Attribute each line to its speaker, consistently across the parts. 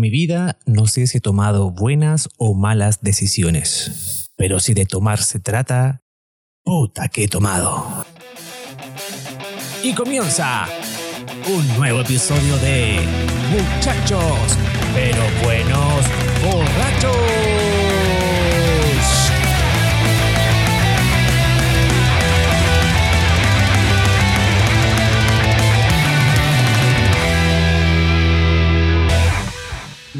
Speaker 1: Mi vida no sé si he tomado buenas o malas decisiones, pero si de tomar se trata, puta que he tomado. Y comienza un nuevo episodio de Muchachos, pero buenos borrachos.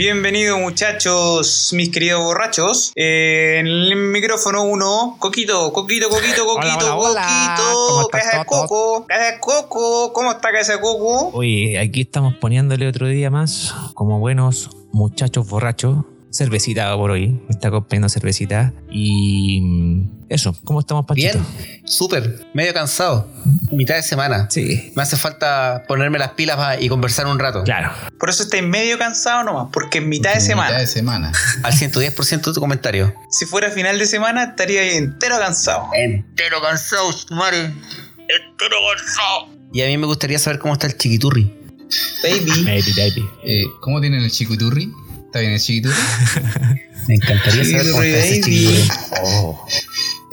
Speaker 2: Bienvenidos muchachos, mis queridos borrachos. Eh, en el micrófono uno, Coquito, Coquito, Coquito, Coquito,
Speaker 1: Hola, hola, hola. ¿Cómo
Speaker 2: Coquito, Caja de? Coco, Caja de Coco, ¿cómo está Caja de Coco?
Speaker 1: Oye, aquí estamos poniéndole otro día más, como buenos muchachos borrachos. Cervecita por hoy, me está acompañando cervecita. Y mm, eso, ¿cómo estamos, Panchito?
Speaker 3: Bien, súper, medio cansado. Mitad de semana.
Speaker 1: Sí,
Speaker 3: Me hace falta ponerme las pilas y conversar un rato.
Speaker 1: claro.
Speaker 2: Por eso estáis medio cansados nomás, porque es mitad de semana.
Speaker 4: Mitad de semana.
Speaker 3: Al 110% de tu comentario.
Speaker 2: Si fuera final de semana, estaría ahí entero cansado.
Speaker 3: Entero cansado, madre. Entero cansado. Y a mí me gustaría saber cómo está el chiquiturri.
Speaker 2: Baby.
Speaker 1: Maybe, baby.
Speaker 4: Eh, ¿Cómo tienen el chiquiturri? ¿Está bien el chiquiturri?
Speaker 3: Me encantaría saber cómo está ese
Speaker 2: chiquiturri.
Speaker 4: Oh.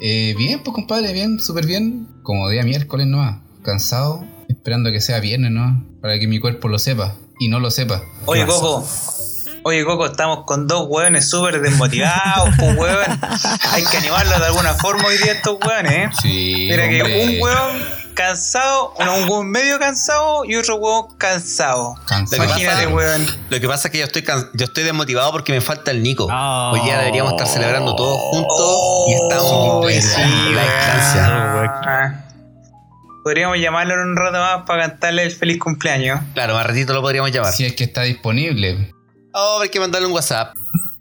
Speaker 4: Eh, bien, pues compadre, bien, súper bien. Como día miércoles nomás. Cansado, esperando que sea viernes nomás. Para que mi cuerpo lo sepa. Y no lo sepa.
Speaker 2: Oye. Coco. Oye, Coco, estamos con dos hueones súper desmotivados, pues, hueón. Hay que animarlos de alguna forma hoy día estos hueones, ¿eh?
Speaker 4: Sí,
Speaker 2: Mira que un hueón cansado, un hueón medio cansado y otro hueón cansado.
Speaker 4: Cansado.
Speaker 2: Imagínate.
Speaker 3: Lo que pasa es que yo estoy, yo estoy desmotivado porque me falta el Nico.
Speaker 1: Oh.
Speaker 3: Hoy día deberíamos estar celebrando todos juntos y estamos
Speaker 2: Oh,
Speaker 3: en
Speaker 2: sí,
Speaker 3: la distancia.
Speaker 2: Podríamos llamarlo en un rato más para cantarle el feliz cumpleaños.
Speaker 3: Claro, más ratito lo podríamos llamar.
Speaker 4: Si es que está disponible.
Speaker 3: Oh, hay que mandarle un WhatsApp.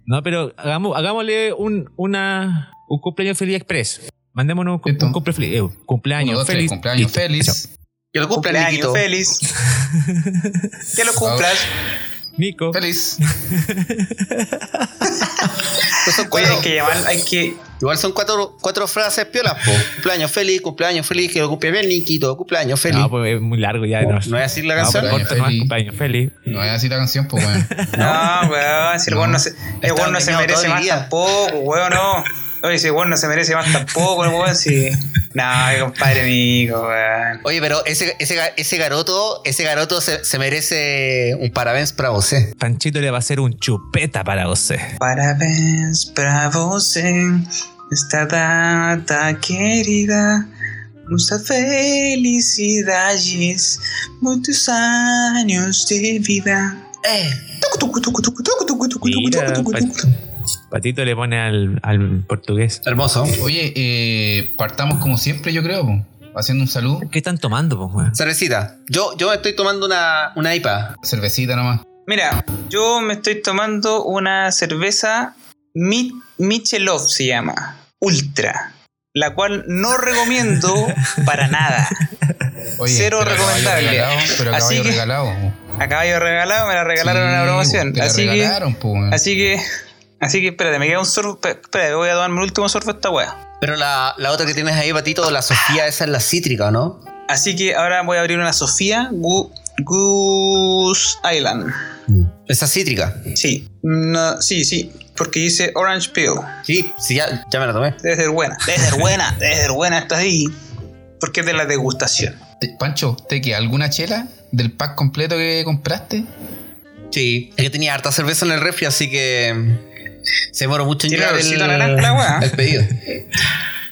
Speaker 1: No, pero hagamos, hagámosle un, una, un cumpleaños feliz express. Mandémonos un, cumple feliz, eh, cumpleaños
Speaker 4: Uno, dos, tres,
Speaker 1: feliz.
Speaker 4: cumpleaños
Speaker 1: Listo.
Speaker 4: feliz.
Speaker 1: Eso.
Speaker 3: Que lo cumpla
Speaker 2: Cumpleaños
Speaker 3: Niquito.
Speaker 2: feliz. que lo cumplas.
Speaker 1: Nico.
Speaker 4: Feliz.
Speaker 2: Oye, hay que llamar, hay que.
Speaker 3: Igual son cuatro, cuatro frases piolas, po. Cumpleaños feliz, cumpleaños feliz, que lo cumple bien, Niquito, cumpleaños feliz.
Speaker 1: No, pues es muy largo ya.
Speaker 3: ¿No
Speaker 1: No,
Speaker 3: es así la
Speaker 1: No,
Speaker 3: canción?
Speaker 4: Cumpleaños feliz.
Speaker 1: cumpleaños feliz.
Speaker 4: No es así la canción, pues bueno.
Speaker 2: No, weón, si el
Speaker 4: No.
Speaker 2: weón no se, el weón no se merece más
Speaker 3: día.
Speaker 2: tampoco, weón, no. Oye, si weón no se merece más tampoco, el weón, si. No, compadre Nico, weón.
Speaker 3: Oye, pero ese, ese, ese garoto, ese garoto se, se merece un parabéns para vos, eh.
Speaker 1: Panchito le va a hacer un chupeta para usted.
Speaker 2: Parabéns para você, esta data querida. Muitas felicidades, muitos años de vida.
Speaker 3: Eh.
Speaker 1: Mira, Patito le pone al, al portugués.
Speaker 3: Hermoso.
Speaker 4: Oye, eh, partamos como siempre, yo creo. Haciendo un saludo.
Speaker 1: ¿Qué están tomando, pues, weón?
Speaker 3: Cervecita. Yo, yo estoy tomando una, una IPA.
Speaker 4: Cervecita nomás.
Speaker 2: Mira, yo me estoy tomando una cerveza Mi- Michelov se llama, Ultra, la cual no recomiendo para nada.
Speaker 4: Oye,
Speaker 2: Cero recomendable.
Speaker 4: regalado, pero a
Speaker 2: Así
Speaker 4: caballo
Speaker 2: que-
Speaker 4: regalado.
Speaker 2: A caballo regalado, me la regalaron en
Speaker 4: Sí,
Speaker 2: una promoción.
Speaker 4: te la
Speaker 2: Así que, así que, así que espérate, me queda un sorbo. esp- Espérate, voy a tomarme el último sorbo de esta wea.
Speaker 3: Pero la, la otra que tienes ahí, Patito, la Sofía, esa es la cítrica, ¿o ¿no?
Speaker 2: Así que ahora voy a abrir una Sofía Gu- Goose Island.
Speaker 3: Esa cítrica.
Speaker 2: Sí, no, sí, sí, porque dice Orange Peel.
Speaker 3: Sí, sí, ya, ya me la tomé.
Speaker 2: Debe ser buena, debe ser buena, debe ser buena esta ahí. Porque es de la degustación.
Speaker 4: Te- Pancho, ¿te queda alguna chela del pack completo que compraste?
Speaker 3: Sí. Es que tenía harta cerveza en el refri, así que se demoró mucho en
Speaker 2: Tiene
Speaker 3: llegar el,
Speaker 2: naranja la weá.
Speaker 3: el pedido.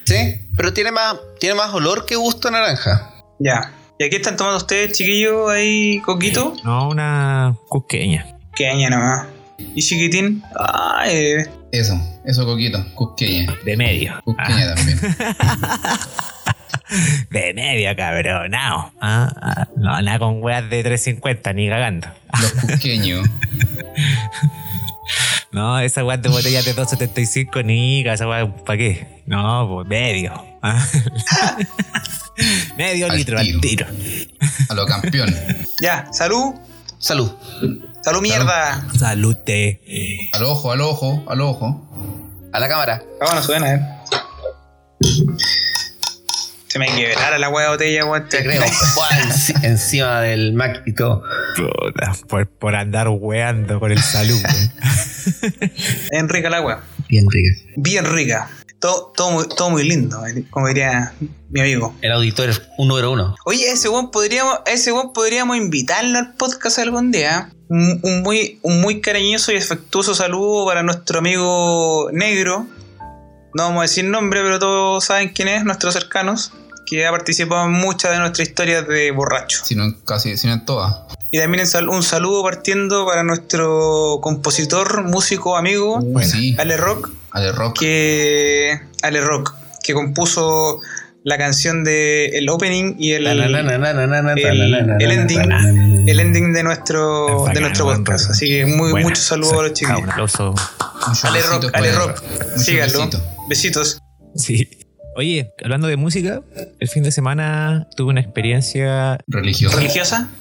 Speaker 3: Sí, pero tiene más, tiene más olor que gusto a naranja.
Speaker 2: Ya. ¿Y aquí están tomando ustedes, chiquillos, ahí, coquito?
Speaker 1: No, una cusqueña.
Speaker 2: Que aña nomás. ¿Y chiquitín? Ay,
Speaker 4: Eso, eso coquito, cusqueña.
Speaker 1: De medio.
Speaker 4: Cusqueña
Speaker 1: Ah,
Speaker 4: también.
Speaker 1: de medio, cabrón. No, ah, ah, no, nada con weas de 350, ni cagando.
Speaker 4: Los cusqueños.
Speaker 1: No, esa weas de botellas de 275, ni esa wea, ¿para qué? No, pues medio. ah. medio
Speaker 4: Al
Speaker 1: litro al
Speaker 4: tiro. A lo campeón.
Speaker 2: ya, salud.
Speaker 3: Salud.
Speaker 2: Salud, mierda.
Speaker 1: Salute.
Speaker 4: Al ojo, al ojo, al ojo.
Speaker 3: A la cámara.
Speaker 2: Bueno, suena, eh. Se me quebrara la hueá de botella, weón.
Speaker 3: Te creo. Encima del Mac y todo.
Speaker 1: Puta, por, por andar weando con el salud. weón.
Speaker 2: Es rica la hueá.
Speaker 3: Bien rica.
Speaker 2: Bien rica. Todo, todo, muy, todo muy lindo, eh, como diría mi amigo.
Speaker 3: El auditor es un número uno.
Speaker 2: Oye, a ese weón podríamos, ese weón podríamos invitarlo al podcast algún día. Un, un muy, un muy cariñoso y afectuoso saludo para nuestro amigo negro. No vamos a decir nombre, pero todos saben quién es, nuestros cercanos. Que ha participado en muchas de nuestras historias de borracho.
Speaker 4: Si no en casi, si no en todas.
Speaker 2: Y también un saludo partiendo para nuestro compositor, músico, amigo,
Speaker 4: Uh,
Speaker 1: Bueno.
Speaker 4: sí.
Speaker 2: Ale Rock,
Speaker 4: Ale Rock.
Speaker 2: que Ale Rock, que compuso la canción de el opening y el, el, el ending, el ending de nuestro de nuestro podcast. Así que muy
Speaker 1: Buena.
Speaker 2: muchos saludos a los
Speaker 1: Ah,
Speaker 2: chicos.
Speaker 1: Un aplauso.
Speaker 4: Muchos
Speaker 2: Ale Rock, Ale Rock, síganlo.
Speaker 4: besitos.
Speaker 2: Besitos.
Speaker 1: Sí. Oye, hablando de música, el fin de semana tuve una experiencia.
Speaker 2: ¿Religiosa?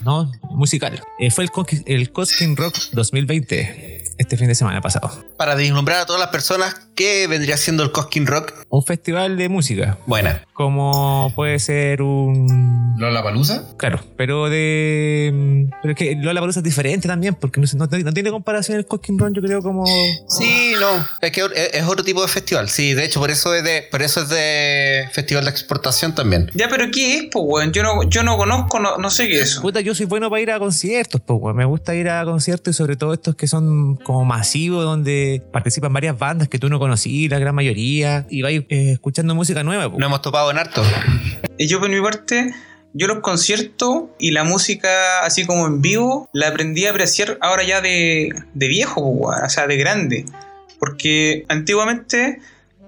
Speaker 1: no, musical. Eh, fue el, el Cosquín Rock 2020, este fin de semana pasado.
Speaker 3: Para deslumbrar a todas las personas, ¿qué vendría siendo el Coskin Rock?
Speaker 1: Un festival de música,
Speaker 3: Buena.
Speaker 1: como puede ser un...
Speaker 4: Lola Palusa.
Speaker 1: Claro, pero de... mm, Pero es que Lola Palusa es diferente también, porque no, no- no tiene comparación el Cosquín Rock, yo creo como...
Speaker 3: Sí, no. Es que es es otro tipo de festival. Sí, de hecho, por eso es de, por eso es de festival de exportación también.
Speaker 2: Ya, pero ¿qué es, pues, weón? Yo no, yo no conozco, no, no sé qué es eso.
Speaker 1: Puta, yo soy bueno para ir a conciertos, pues, weón. Me gusta ir a conciertos y sobre todo estos que son como masivos, donde participan varias bandas que tú no conocí, la gran mayoría, y vais eh, escuchando música nueva, pues.
Speaker 3: Nos hemos topado en harto.
Speaker 2: Y yo por mi parte, yo los conciertos y la música así como en vivo, la aprendí a apreciar ahora ya de, de viejo, o sea, de grande. Porque antiguamente,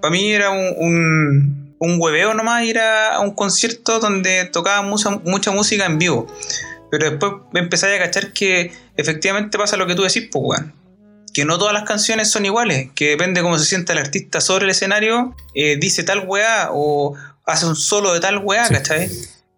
Speaker 2: para mí era un, un, un hueveo nomás ir a un concierto donde tocaba mucha, mucha música en vivo. Pero después me empecé a cachar que efectivamente pasa lo que tú decís, pues, weón. Que no todas las canciones son iguales, que depende cómo se sienta el artista sobre el escenario, eh, dice tal weá o hace un solo de tal weá,
Speaker 1: Sí.
Speaker 2: ¿cachai?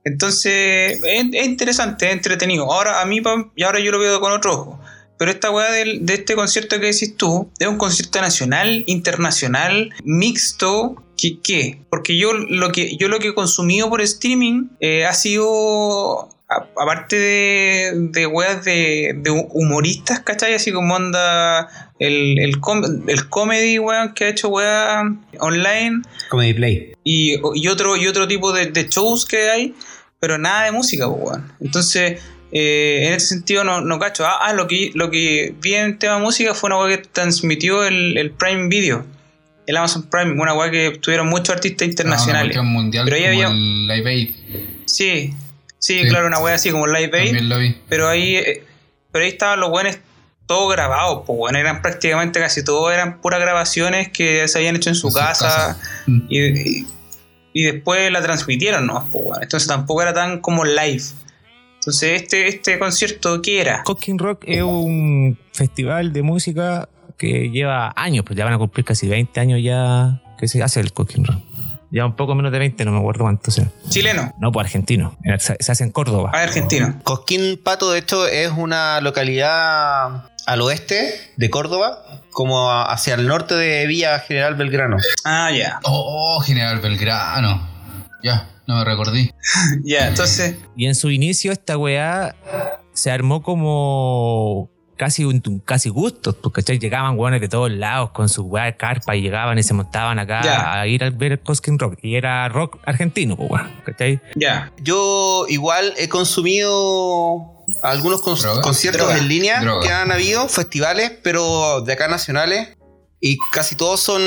Speaker 2: Entonces, es, es interesante, es entretenido. Ahora, a mí, y ahora yo lo veo con otro ojo. Pero esta weá de este concierto que decís tú, es un concierto nacional, internacional, mixto. ¿Qué? qué? Porque yo lo que, yo lo que he consumido por streaming eh, ha sido. Aparte de, de weas de, de humoristas, ¿cachai? Así como anda el, el, com- el comedy, weón, que ha hecho weá online
Speaker 3: Comedy Play.
Speaker 2: y, y otro, y otro tipo de, de shows que hay, pero nada de música, weón. Entonces, eh, en ese sentido no, no cacho. Ah, ah, lo que, lo que vi en tema música fue una weá que transmitió el, el Prime Video, el Amazon Prime, una weá que tuvieron muchos artistas
Speaker 4: Ah, una
Speaker 2: internacionales.
Speaker 4: mundial
Speaker 2: Pero ahí
Speaker 4: como
Speaker 2: había-
Speaker 4: el Live Aid.
Speaker 2: sí, sí,
Speaker 4: Sí.
Speaker 2: claro, una weá así como Live Aid,
Speaker 4: También lo vi.
Speaker 2: pero ahí, eh, pero ahí estaban los buenos todos grabados, pues bueno, eran prácticamente casi todos eran puras grabaciones que se habían hecho en su
Speaker 4: En
Speaker 2: casa.
Speaker 4: casa.
Speaker 2: Y, y- y después la transmitieron, ¿no? Pues, bueno, entonces tampoco era tan como live. Entonces, este, este concierto, ¿qué era?
Speaker 1: Cosquín Rock es un festival de música que lleva años, pues ya van a cumplir casi 20 años ya que se hace el Cosquín Rock. Ya un poco menos de 20, no me acuerdo cuánto sea.
Speaker 2: Chileno,
Speaker 1: No, pues argentino. Se hace en Córdoba.
Speaker 2: ah, argentino.
Speaker 3: Cosquín Pato, de hecho, es una localidad al oeste de Córdoba, como hacia el norte de Villa General Belgrano.
Speaker 2: Ah, ya.
Speaker 4: Oh, oh, General Belgrano. Ya, no me recordé.
Speaker 2: Ya, entonces,
Speaker 1: Y en su inicio esta weá se armó como casi un, casi gustos, porque ¿cachai? llegaban weones de todos lados con su weá de carpa y llegaban y se montaban acá a ir a ver el Cosquín Rock. Y era rock argentino, pues weón, ¿cachai?
Speaker 2: ya.
Speaker 3: Yo igual he consumido algunos con-
Speaker 4: ¿Droga?
Speaker 3: conciertos
Speaker 2: Droga.
Speaker 3: en línea
Speaker 4: Droga.
Speaker 3: que han habido, festivales, pero de acá nacionales. Y casi todos son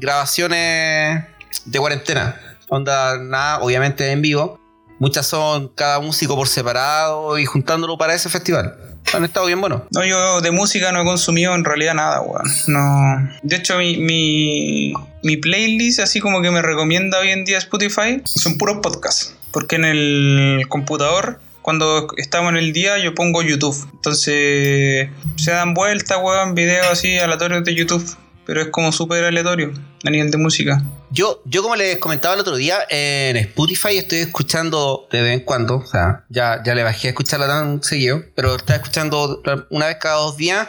Speaker 3: grabaciones de cuarentena. Onda, nada, obviamente en vivo. Muchas son cada músico por separado y juntándolo para ese festival. Han estado bien buenos.
Speaker 2: No, yo de música no he consumido en realidad nada, weón. No. De hecho, mi, mi, mi playlist, así como que me recomienda hoy en día Spotify, son puros podcasts. Porque en el computador, cuando estamos en el día, yo pongo YouTube. Entonces, se dan vueltas, weón, videos así aleatorios de YouTube. Pero es como súper aleatorio a nivel de música.
Speaker 3: Yo, yo como les comentaba el otro día, en Spotify estoy escuchando de vez en cuando, o sea, ya, ya le bajé a escucharla tan seguido, pero estaba escuchando una vez cada dos días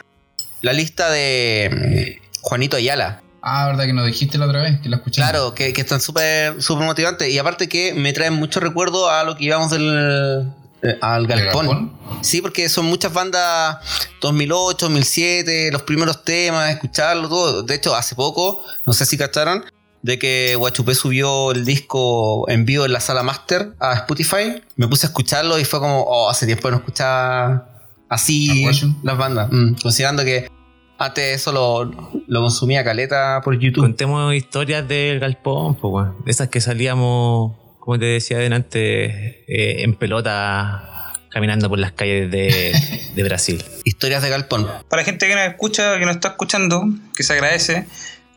Speaker 3: la lista de mm, Juanito Ayala.
Speaker 4: Ah, verdad que nos dijiste la otra vez, que la escuchamos.
Speaker 3: Claro, que, que están súper súper motivantes. Y aparte que me traen mucho recuerdo a lo que íbamos del, eh, al
Speaker 4: ¿El
Speaker 3: galpón.
Speaker 4: galpón?
Speaker 3: Sí, porque son muchas bandas 2008, 2007, los primeros temas, escucharlo todo. De hecho, hace poco, no sé si cacharon, de que Guachupé subió el disco en vivo en la sala master a Spotify. Me puse a escucharlo y fue como, oh, hace tiempo no escuchaba así las bandas. Mm, considerando que antes eso lo, lo consumía caleta por YouTube.
Speaker 1: Contemos historias del galpón, pues, esas que salíamos, como te decía adelante, eh, en pelota caminando por las calles de, de Brasil.
Speaker 3: Historias de Galpón.
Speaker 2: Para la gente que nos escucha, que nos está escuchando, que se agradece,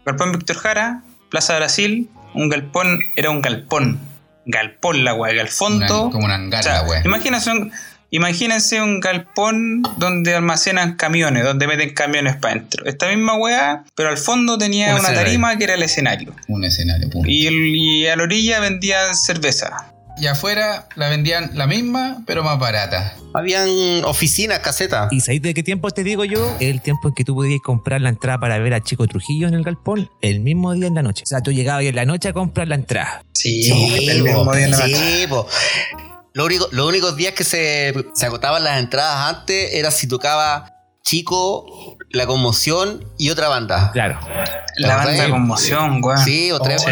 Speaker 2: Galpón Víctor Jara, Plaza Brasil, un galpón, era un galpón. Galpón la weá,
Speaker 4: Una-
Speaker 2: galfondo.
Speaker 4: como una
Speaker 2: O
Speaker 4: angara,
Speaker 2: sea, un, imagínense un galpón donde almacenan camiones, donde meten camiones para adentro. Esta misma weá, pero al fondo tenía
Speaker 3: Un
Speaker 2: una
Speaker 3: escenario.
Speaker 2: tarima que era el escenario.
Speaker 4: Un escenario, punto.
Speaker 2: Y, el- y a la orilla vendían cerveza.
Speaker 4: Y afuera la vendían la misma, pero más barata.
Speaker 3: Habían oficinas, casetas.
Speaker 1: ¿Y sabéis de qué tiempo te digo yo? El tiempo en que tú podías comprar la entrada para ver a Chico Trujillo en el galpón el mismo día en la noche. O sea, tú llegabas en la noche a comprar la entrada.
Speaker 2: Sí,
Speaker 3: Sí,
Speaker 2: el mismo día en la noche.
Speaker 3: sí, po. Lo único, los únicos días que se, se agotaban las entradas antes era si tocaba Chico, La Conmoción y otra banda.
Speaker 1: Claro.
Speaker 2: La banda de
Speaker 3: Sí.
Speaker 2: conmoción, weón.
Speaker 3: Sí, o tres.
Speaker 2: Sí.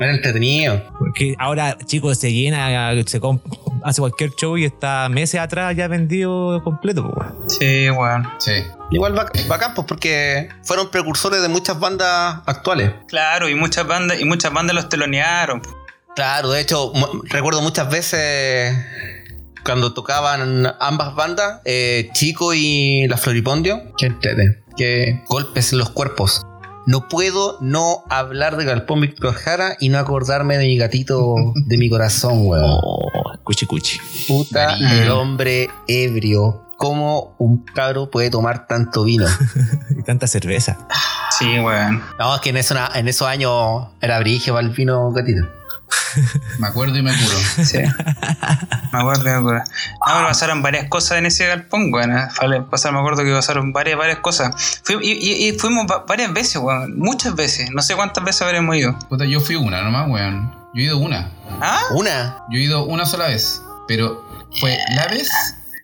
Speaker 3: Era entretenido.
Speaker 1: Porque ahora, chicos, se llena, se comp- hace cualquier show y está meses atrás ya vendido completo. pues, weón.
Speaker 2: Sí, weón.
Speaker 4: Sí.
Speaker 3: Igual bac- bacán, pues, porque fueron precursores de muchas bandas actuales.
Speaker 2: Claro, y muchas bandas, y muchas bandas los telonearon.
Speaker 3: Claro, de hecho, recuerdo muchas veces cuando tocaban ambas bandas, eh, Chico y La Floripondio. Qué golpes en los cuerpos. No puedo no hablar de Galpón Víctor Jara y no acordarme de mi gatito de mi corazón, weón.
Speaker 1: Oh, cuchi cuchi.
Speaker 3: Puta,
Speaker 2: María.
Speaker 3: el hombre ebrio. ¿Cómo un cabro puede tomar tanto vino?
Speaker 1: Y tanta cerveza.
Speaker 2: Sí, weón.
Speaker 3: No, es que en, eso- en esos años era brigio para el vino gatito.
Speaker 4: Me acuerdo y me curo.
Speaker 2: Sí. me acuerdo, me acuerdo. No, pero pasaron varias cosas en ese galpón, weón. eh. Fale- pasaron- me acuerdo que pasaron varias, varias cosas. Fui- y, y- y fuimos va- varias veces, weón. Muchas veces. No sé cuántas veces habremos ido.
Speaker 4: Puta, yo fui una nomás, weón. Yo he ido una.
Speaker 2: ¿Ah?
Speaker 3: Una.
Speaker 4: Yo he ido una sola vez. Pero fue la vez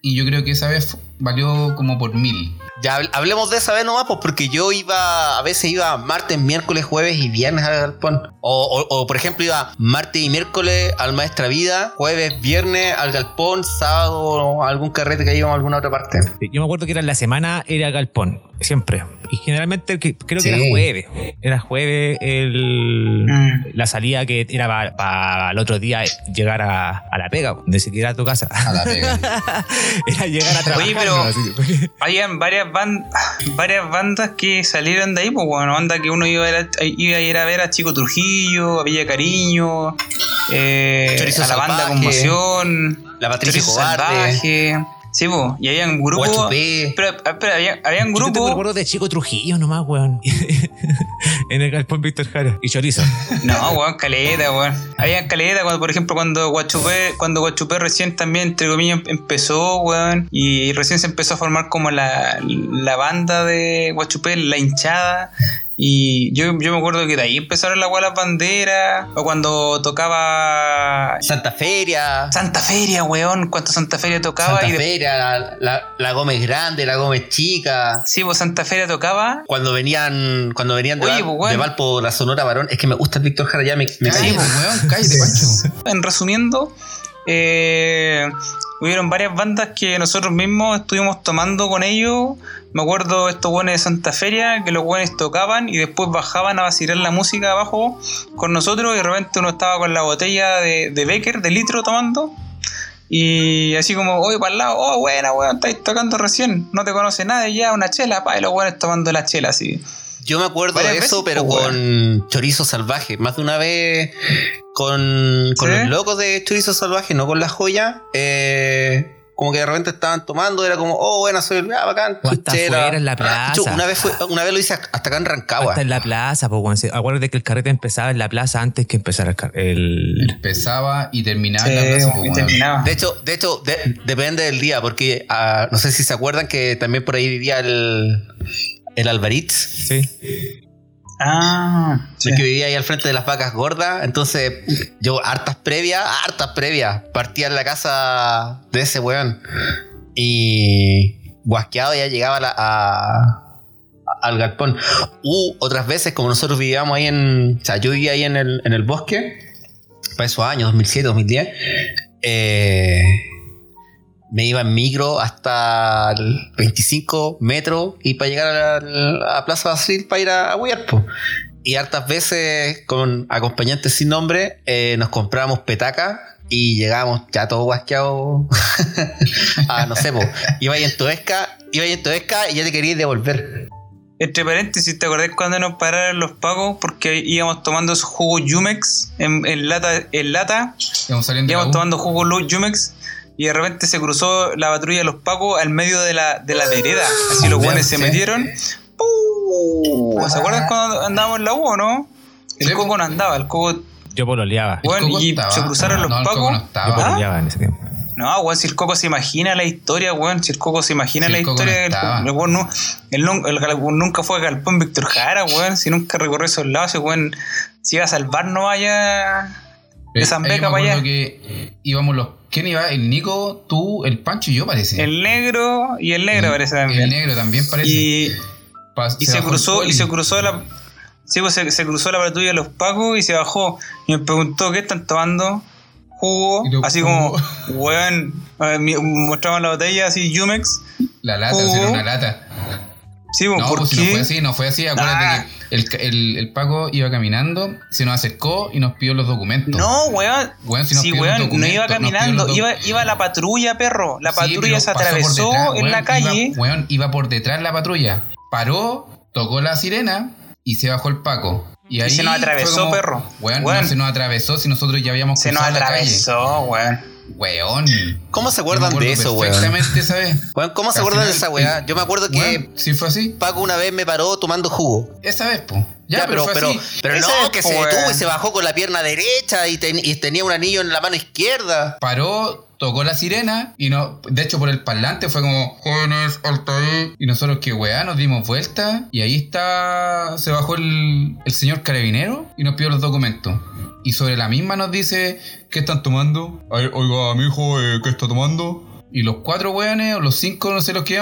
Speaker 4: y yo creo que esa vez valió como por mil.
Speaker 3: Ya habl- hablemos de esa vez nomás, pues porque yo iba, a veces iba martes, miércoles, jueves y viernes al galpón. O, o- o, por ejemplo iba martes y miércoles al Maestra Vida, jueves, viernes al galpón, sábado a algún carrete que íbamos a alguna otra parte.
Speaker 1: Yo me acuerdo que era la semana, era galpón, siempre. Y generalmente creo que
Speaker 3: Sí.
Speaker 1: era jueves. Era jueves el,
Speaker 2: Mm.
Speaker 1: la salida que era para el otro día llegar a, a la pega, ni siquiera a tu casa.
Speaker 4: A la pega.
Speaker 1: era llegar a trabajar.
Speaker 2: Oye, pero-
Speaker 1: ¿no? Así-
Speaker 2: Habían varias, ban- varias bandas que salieron de ahí, pues, bueno, banda que uno iba a, ir a, iba a ir a ver a Chico Trujillo, a Villa Cariño, eh, a la banda
Speaker 3: Salvaje,
Speaker 2: Conmoción,
Speaker 3: La Patricia Cobarde,
Speaker 2: Salvaje. Sí, pues, y habían grupos.
Speaker 3: Guachupé.
Speaker 2: Pero, pero había, habían
Speaker 1: Yo te recuerdo de Chico Trujillo nomás, weón. en el galpón Víctor Jara. Y chorizo.
Speaker 2: No, weón, caleta, weón. Había caleta cuando, por ejemplo, cuando Guachupé, cuando Guachupé recién también, entre comillas, empezó, weón. Y recién se empezó a formar como la, la banda de Guachupé, la hinchada. Y yo, yo me acuerdo que de ahí empezaron la las banderas. O cuando tocaba
Speaker 3: Santa Feria.
Speaker 2: Santa Feria, weón. Cuando Santa Feria tocaba.
Speaker 3: Santa
Speaker 2: y de-
Speaker 3: Feria, la, la- la Gómez Grande, la Gómez Chica.
Speaker 2: Sí, pues Santa Feria tocaba.
Speaker 3: Cuando venían, cuando venían de,
Speaker 2: Oye,
Speaker 3: Val-
Speaker 2: pues,
Speaker 3: de Valpo, la Sonora Varón, es que me gusta el Víctor Jara ya me, me.
Speaker 4: Cállate, weón, cállate, Pancho.
Speaker 2: En resumiendo, eh, hubieron varias bandas que nosotros mismos estuvimos tomando con ellos. Me acuerdo estos buenos de Santa Feria, que los buenos tocaban y después bajaban a vacilar la música abajo con nosotros y de repente uno estaba con la botella de, de Becker, de litro, tomando. Y así como, oye, para el lado, oh, buena, weón, estáis tocando recién, no te conoce nadie ya, una chela, pa, y los buenos tomando la chela así.
Speaker 3: Yo me acuerdo de eso,
Speaker 2: veces,
Speaker 3: pero
Speaker 2: pues,
Speaker 3: con chorizo salvaje. Más de una vez con, con
Speaker 2: ¿Sí?
Speaker 3: los locos de chorizo salvaje, no con la joya. Eh, como que de repente estaban tomando, era como, oh, buena, soy ah, bacán.
Speaker 1: O hasta
Speaker 3: chela.
Speaker 1: afuera en la
Speaker 3: Ah,
Speaker 1: plaza.
Speaker 3: una, vez fue, una vez lo hice hasta acá en Rancagua.
Speaker 1: Hasta en la plaza, pues, Acuérdate que el carrete empezaba en la plaza antes que empezara el, car- el-
Speaker 4: Empezaba y terminaba
Speaker 2: Sí,
Speaker 4: en la plaza, po,
Speaker 2: y
Speaker 4: weón.
Speaker 2: terminaba.
Speaker 3: De hecho, de hecho de- depende del día, porque ah, no sé si se acuerdan que también por ahí vivía el, el Alvaritz.
Speaker 1: Sí.
Speaker 2: Ah, sí.
Speaker 3: Que vivía ahí al frente de las vacas gordas. Entonces, yo hartas previas, hartas previas. Partía en la casa de ese weón. Y guasqueado ya llegaba a la- a- al galpón. U otras veces, como nosotros vivíamos ahí en. O sea, yo vivía ahí en el, en el bosque. Para esos años, 2007, 2010. eh, me iba en micro hasta el 25 metros y para llegar a, la, a Plaza Basil para ir a, a. Y hartas veces con acompañantes sin nombre eh, nos comprábamos petacas y llegábamos ya todos guasqueados a no sé, po. Iba ahí en tu esca, iba ahí en tu esca y ya te querías devolver.
Speaker 2: Entre paréntesis, ¿te acordás cuando nos pararon los pagos? Porque íbamos tomando jugos Jumex en, en lata, en lata,
Speaker 4: Íbamos saliendo
Speaker 2: íbamos tomando jugos Lu- Jumex y de repente se cruzó la patrulla de los pagos al medio de la, de la vereda. Así los buenos se metieron. ¡Pum! ¿Se acuerdan cuando andábamos en la U no? El
Speaker 4: Sí.
Speaker 2: coco no andaba, el coco.
Speaker 1: Yo pololeaba.
Speaker 2: Bueno, y
Speaker 4: estaba.
Speaker 2: se cruzaron los
Speaker 4: no,
Speaker 2: pacos.
Speaker 4: no
Speaker 1: Yo pololeaba en ese tiempo.
Speaker 2: No, weón, si el coco se imagina la historia, weón, si el coco se imagina
Speaker 4: Si
Speaker 2: la historia,
Speaker 4: no
Speaker 2: el, weón no- el nunca fue a Galpón Víctor Jara, weón, si nunca recorrió esos lados, ese weón se iba a salvar, no vaya de San Beca para allá.
Speaker 4: que íbamos los. ¿Quién iba? El Nico, tú, el Pancho y yo parece.
Speaker 2: El negro y el negro
Speaker 4: El-
Speaker 2: parece también.
Speaker 4: El negro también parece.
Speaker 2: y, y se cruzó, y se cruzó la. Sí, pues se, se cruzó la patrulla de los pacos y se bajó. Y me preguntó, ¿qué están tomando? Jugo, así como, weón, mostraban la botella así, Jumex.
Speaker 4: La lata,
Speaker 2: Jugo.
Speaker 4: era una lata.
Speaker 2: Sí, pues,
Speaker 4: No,
Speaker 2: ¿por
Speaker 4: pues si no fue así, no fue así. Acuérdate
Speaker 2: Ah.
Speaker 4: que el, el, el Paco iba caminando, se nos acercó y nos pidió los documentos.
Speaker 2: No, weón.
Speaker 4: Weón, si nos
Speaker 2: sí,
Speaker 4: pidió los
Speaker 2: weón, no iba
Speaker 4: nos
Speaker 2: caminando, iba, iba la patrulla, perro. La patrulla se atravesó
Speaker 4: detrás,
Speaker 2: en
Speaker 4: weón,
Speaker 2: la calle.
Speaker 4: Iba, weón, iba por detrás la patrulla. Paró, tocó la sirena y se bajó el Paco. Y, ahí
Speaker 2: se nos atravesó,
Speaker 4: como,
Speaker 2: perro.
Speaker 4: Weón,
Speaker 2: Weón.
Speaker 4: no se nos atravesó si nosotros ya habíamos
Speaker 2: se nos
Speaker 4: cruzado la calle.
Speaker 2: atravesó, weón.
Speaker 4: Weón.
Speaker 3: ¿Cómo se acuerdan de eso, weón?
Speaker 4: Perfectamente, ¿sabes?
Speaker 3: Weón, ¿Cómo se acuerdan de esa weá? Yo me acuerdo que
Speaker 4: Weón, sí fue así.
Speaker 3: Paco una vez me paró tomando jugo.
Speaker 4: Esa vez, po. Ya,
Speaker 3: Ya, pero, pero, pero
Speaker 2: Ese
Speaker 3: no, que
Speaker 2: po,
Speaker 3: se
Speaker 2: weón.
Speaker 3: detuvo y se bajó con la pierna derecha y, ten- y tenía un anillo en la mano izquierda.
Speaker 4: paró, tocó la sirena y no, de hecho por el parlante fue como jóvenes, alta ahí. Y nosotros que weá, nos dimos vuelta y ahí está, se bajó el, el señor carabinero y nos pidió los documentos. Y sobre la misma nos dice, ¿qué están tomando? Ay, Oiga, mi hijo, eh, ¿qué está tomando? Y los cuatro weones, o los cinco, no sé los que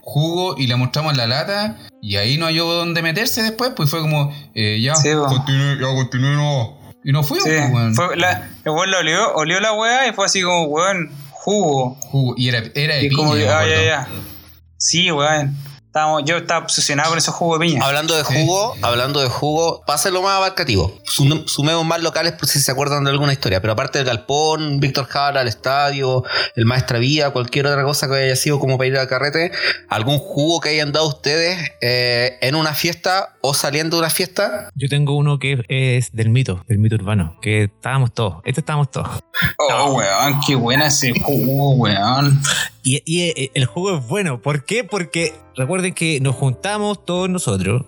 Speaker 4: jugo y le mostramos la lata. Y ahí no halló dónde meterse después, pues fue como, eh, ya,
Speaker 2: Sí,
Speaker 4: continúe, ya continúe, no. Y nos fuimos,
Speaker 2: Sí,
Speaker 4: pues, weón.
Speaker 2: fue la, el weón la olió, olió la weá y fue así como, weón, jugo.
Speaker 4: Jugo. Y era, era de
Speaker 2: Y
Speaker 4: piña,
Speaker 2: como ah, ya, ya. Sí, weón. Estábamos, yo estaba obsesionado con esos jugos de piña.
Speaker 3: Hablando de
Speaker 4: Sí.
Speaker 3: jugo, hablando de jugo, pásenlo más abarcativo. Sum- Sumemos más locales por si se acuerdan de alguna historia. Pero aparte del galpón, Víctor Jara, el estadio, el Maestra Vía, cualquier otra cosa que haya sido como para ir al carrete, algún jugo que hayan dado ustedes eh, en una fiesta o saliendo de una fiesta.
Speaker 1: Yo tengo uno que es del mito, del mito urbano, que estábamos todos, este estábamos todos.
Speaker 2: Oh, weón, qué buena ese jugo, weón.
Speaker 1: Y, y, eh, el juego es bueno, ¿por qué? Porque recuerden que nos juntamos todos nosotros,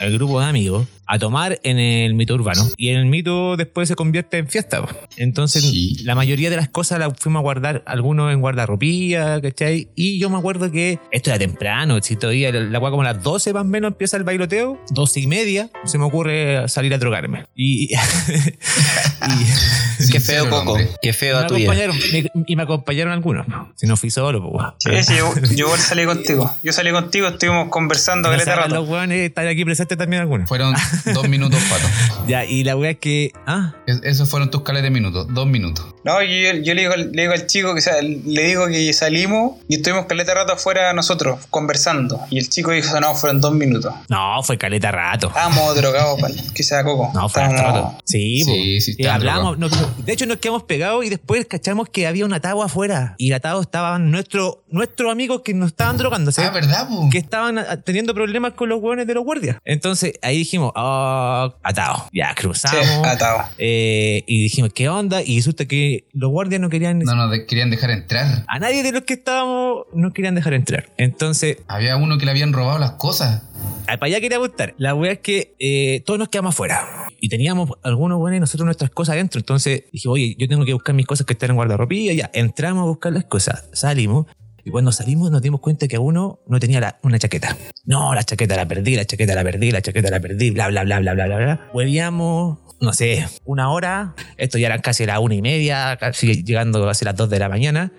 Speaker 1: el grupo de amigos, a tomar en el mito urbano. Y en el mito después se convierte en fiesta. Entonces,
Speaker 4: Sí.
Speaker 1: la mayoría de las cosas las fuimos a guardar, algunos en guardarropía, ¿cachai? Y yo me acuerdo que esto era temprano, si todavía la, la weá como a las 12 más o menos empieza el bailoteo, 12 y media, se me ocurre salir a drogarme. Y, y-
Speaker 3: Qué feo, Coco. Qué feo a tu
Speaker 1: y me acompañaron algunos. Si no fui solo, pues.
Speaker 2: Sí, sí, yo, yo igual salí contigo. Yo salí contigo, estuvimos conversando
Speaker 1: No
Speaker 2: caleta
Speaker 1: saben
Speaker 2: rato.
Speaker 1: los weones, están aquí presentes también algunos.
Speaker 4: Fueron dos minutos, pato.
Speaker 1: Ya, y la wea es que. Ah,
Speaker 4: Es- esos fueron tus cales de minutos, dos minutos.
Speaker 2: No, yo, yo le, digo, al- le digo al chico que o sea, le digo que salimos y estuvimos caleta rato afuera nosotros conversando. Y el chico dijo, no, fueron dos minutos.
Speaker 1: no, fue caleta rato.
Speaker 2: Estábamos drogados, pal, que sea coco.
Speaker 1: No, fue
Speaker 2: Estábamos-
Speaker 1: rato. Sí,
Speaker 4: Sí,
Speaker 1: po.
Speaker 4: sí,
Speaker 1: Eh, hablamos, no, de hecho nos quedamos pegados y después cachamos que había un atado afuera. Y el atado estaban nuestros nuestros amigos que nos estaban drogándose.
Speaker 4: Ah, ¿verdad, po?
Speaker 1: que estaban teniendo problemas con los hueones de los guardias. Entonces ahí dijimos, ah, atado. Ya,
Speaker 2: Sí,
Speaker 1: cruzamos.
Speaker 2: atado.
Speaker 1: eh, y dijimos, ¿qué onda? Y resulta que los guardias no querían.
Speaker 4: No nos de- querían dejar entrar.
Speaker 1: A nadie de los que estábamos nos querían dejar entrar. Entonces,
Speaker 4: Había uno que le habían robado las cosas.
Speaker 1: Ah, Para allá quería gustar. La wea es que eh, todos nos quedamos afuera. Y teníamos algunos buenos y nosotros nuestras cosas adentro. Entonces dije, oye, yo tengo que buscar mis cosas que están en guardarropía. Ya, entramos a buscar las cosas. Salimos. Y cuando salimos nos dimos cuenta que uno no tenía una chaqueta. No, la chaqueta la perdí, la chaqueta la perdí, la chaqueta la perdí, bla, bla, bla, bla, bla, bla, bla. Huevíamos, no sé, una hora. Esto ya eran casi las una y media, casi llegando casi las dos de la mañana.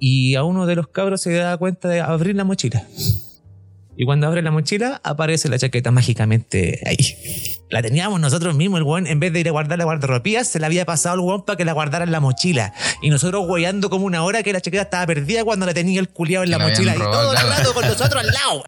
Speaker 1: Y a uno de los cabros se da cuenta de abrir la mochila. Y cuando abre la mochila, aparece la chaqueta mágicamente ahí. La teníamos nosotros mismos, el weón, en vez de ir a guardar la guardarropía, se la había pasado al weón para que la guardara en la mochila. Y nosotros weyando como una hora que la chaqueta estaba perdida cuando la tenía el culiado en la mochila. Y todo el rato con nosotros al lado.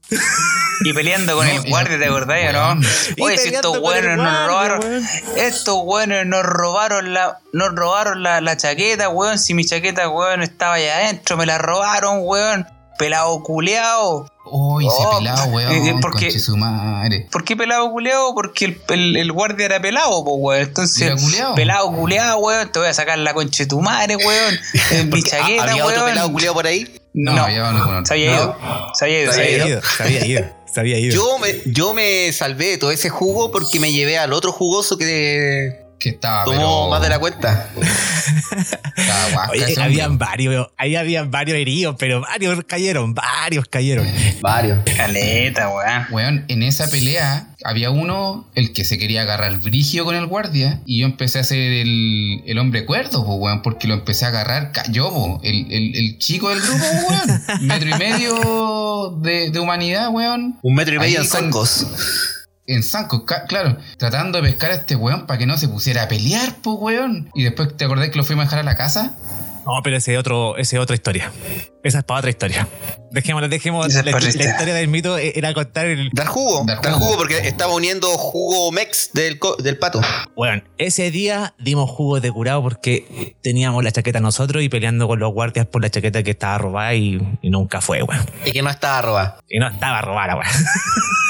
Speaker 2: Y peleando con
Speaker 4: No,
Speaker 2: el guardia, ¿te acordás o no? Oye, si estos
Speaker 1: el
Speaker 2: weones nos robaron.
Speaker 1: weón.
Speaker 2: Estos weones nos robaron la. Nos robaron la, la chaqueta, weón. Si mi chaqueta, weón, estaba allá adentro, me la robaron, weón. Pelado culeado.
Speaker 4: Uy, ese
Speaker 2: Oh,
Speaker 4: pelado,
Speaker 2: eh, eh,
Speaker 4: weón.
Speaker 2: porque-
Speaker 4: Conche su madre.
Speaker 2: ¿Por qué pelado culeado? Porque el, el- el guardia era pelado, po, weón. Entonces,
Speaker 4: ¿Era culeado?
Speaker 2: pelado culeado, weón. Te voy a sacar la concha de tu madre, weón. En mi chaqueta,
Speaker 3: había
Speaker 2: weón.
Speaker 3: otro pelado culiado por ahí.
Speaker 2: No,
Speaker 4: No, había uno con-
Speaker 2: se había
Speaker 3: No.
Speaker 2: ido. Se había ido,
Speaker 3: Se
Speaker 2: se
Speaker 3: había
Speaker 2: había
Speaker 3: ido.
Speaker 2: ido.
Speaker 1: Se había ido, se había ido.
Speaker 3: Yo me, yo me salvé de todo ese jugo porque me llevé al otro jugoso que
Speaker 4: Que estaba,
Speaker 3: tomó
Speaker 4: pero.
Speaker 3: más de la cuenta.
Speaker 4: Estaba guasca
Speaker 1: Oye, habían varios, ahí habían varios heridos, pero varios cayeron, varios cayeron.
Speaker 3: Varios.
Speaker 2: Caleta, weón.
Speaker 4: Weón, en esa pelea había uno, el que se quería agarrar brigio con el guardia, y yo empecé a ser el, el hombre cuerdo, po, weón, porque lo empecé a agarrar, cayó, po, el, el- el chico del grupo, weón, metro y medio de, de humanidad, weón,
Speaker 3: Un metro y medio
Speaker 4: Ahí
Speaker 3: en
Speaker 4: con-
Speaker 3: zancos.
Speaker 4: En Sanco, claro, tratando de pescar a este weón para que no se pusiera a pelear, po, weón, y después te acordás que lo fuimos a dejar a la casa.
Speaker 1: No, pero ese otro, ese otra historia. Esa es para otra historia. Dejémoslo, dejemos.
Speaker 2: Esa es
Speaker 1: La,
Speaker 2: para
Speaker 1: la
Speaker 2: otra historia.
Speaker 1: historia del mito era contar el.
Speaker 3: Dar jugo.
Speaker 4: Dar
Speaker 3: Dar,
Speaker 4: jugo.
Speaker 3: jugo porque estaba uniendo jugo mex del, co- del pato.
Speaker 1: Bueno, ese día dimos jugos de curado porque teníamos la chaqueta nosotros y peleando con los guardias por la chaqueta que estaba robada y, y nunca fue, weón.
Speaker 3: Y que no estaba robada.
Speaker 1: Y no estaba robada, weón.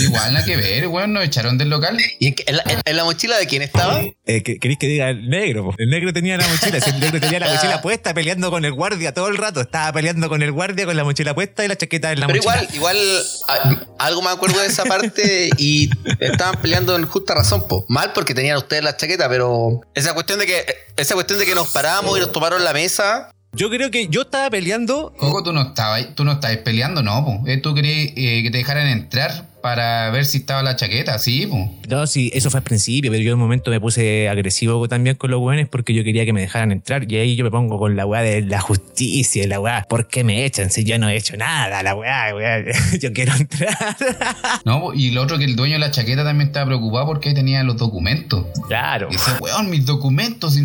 Speaker 4: Igual nada que ver, weón, nos echaron del local.
Speaker 3: ¿Y en, la, en- en la mochila de quién estaba?
Speaker 1: Eh, ¿qué- ¿Queréis que diga el negro? po? El negro tenía la mochila, el negro tenía la mochila puesta peleando con el guardia todo el rato. Estaba peleando con el guardia con la mochila puesta y la chaqueta en la
Speaker 3: Pero
Speaker 1: mochila.
Speaker 3: igual, igual, a- algo me acuerdo de esa parte y estaban peleando en justa razón, po. Mal porque tenían ustedes la chaqueta, pero esa cuestión de que, esa cuestión de que nos paramos y nos tomaron la mesa.
Speaker 1: Yo creo que yo estaba peleando.
Speaker 4: Coco, tú no estabas, tú no estabas peleando, no, po. Eh, Tú querías eh, que te dejaran entrar para ver si estaba la chaqueta, sí, po.
Speaker 1: No, sí, eso fue al principio, pero yo en un momento me puse agresivo también con los weones porque yo quería que me dejaran entrar. Y ahí yo me pongo con la weá de la justicia, la weá. ¿Por qué me echan si yo no he hecho nada? La weá, weá. Yo quiero entrar.
Speaker 4: No, y lo otro que el dueño de la chaqueta también estaba preocupado porque ahí tenía los documentos.
Speaker 1: claro.
Speaker 4: Y dice, weón, mis documentos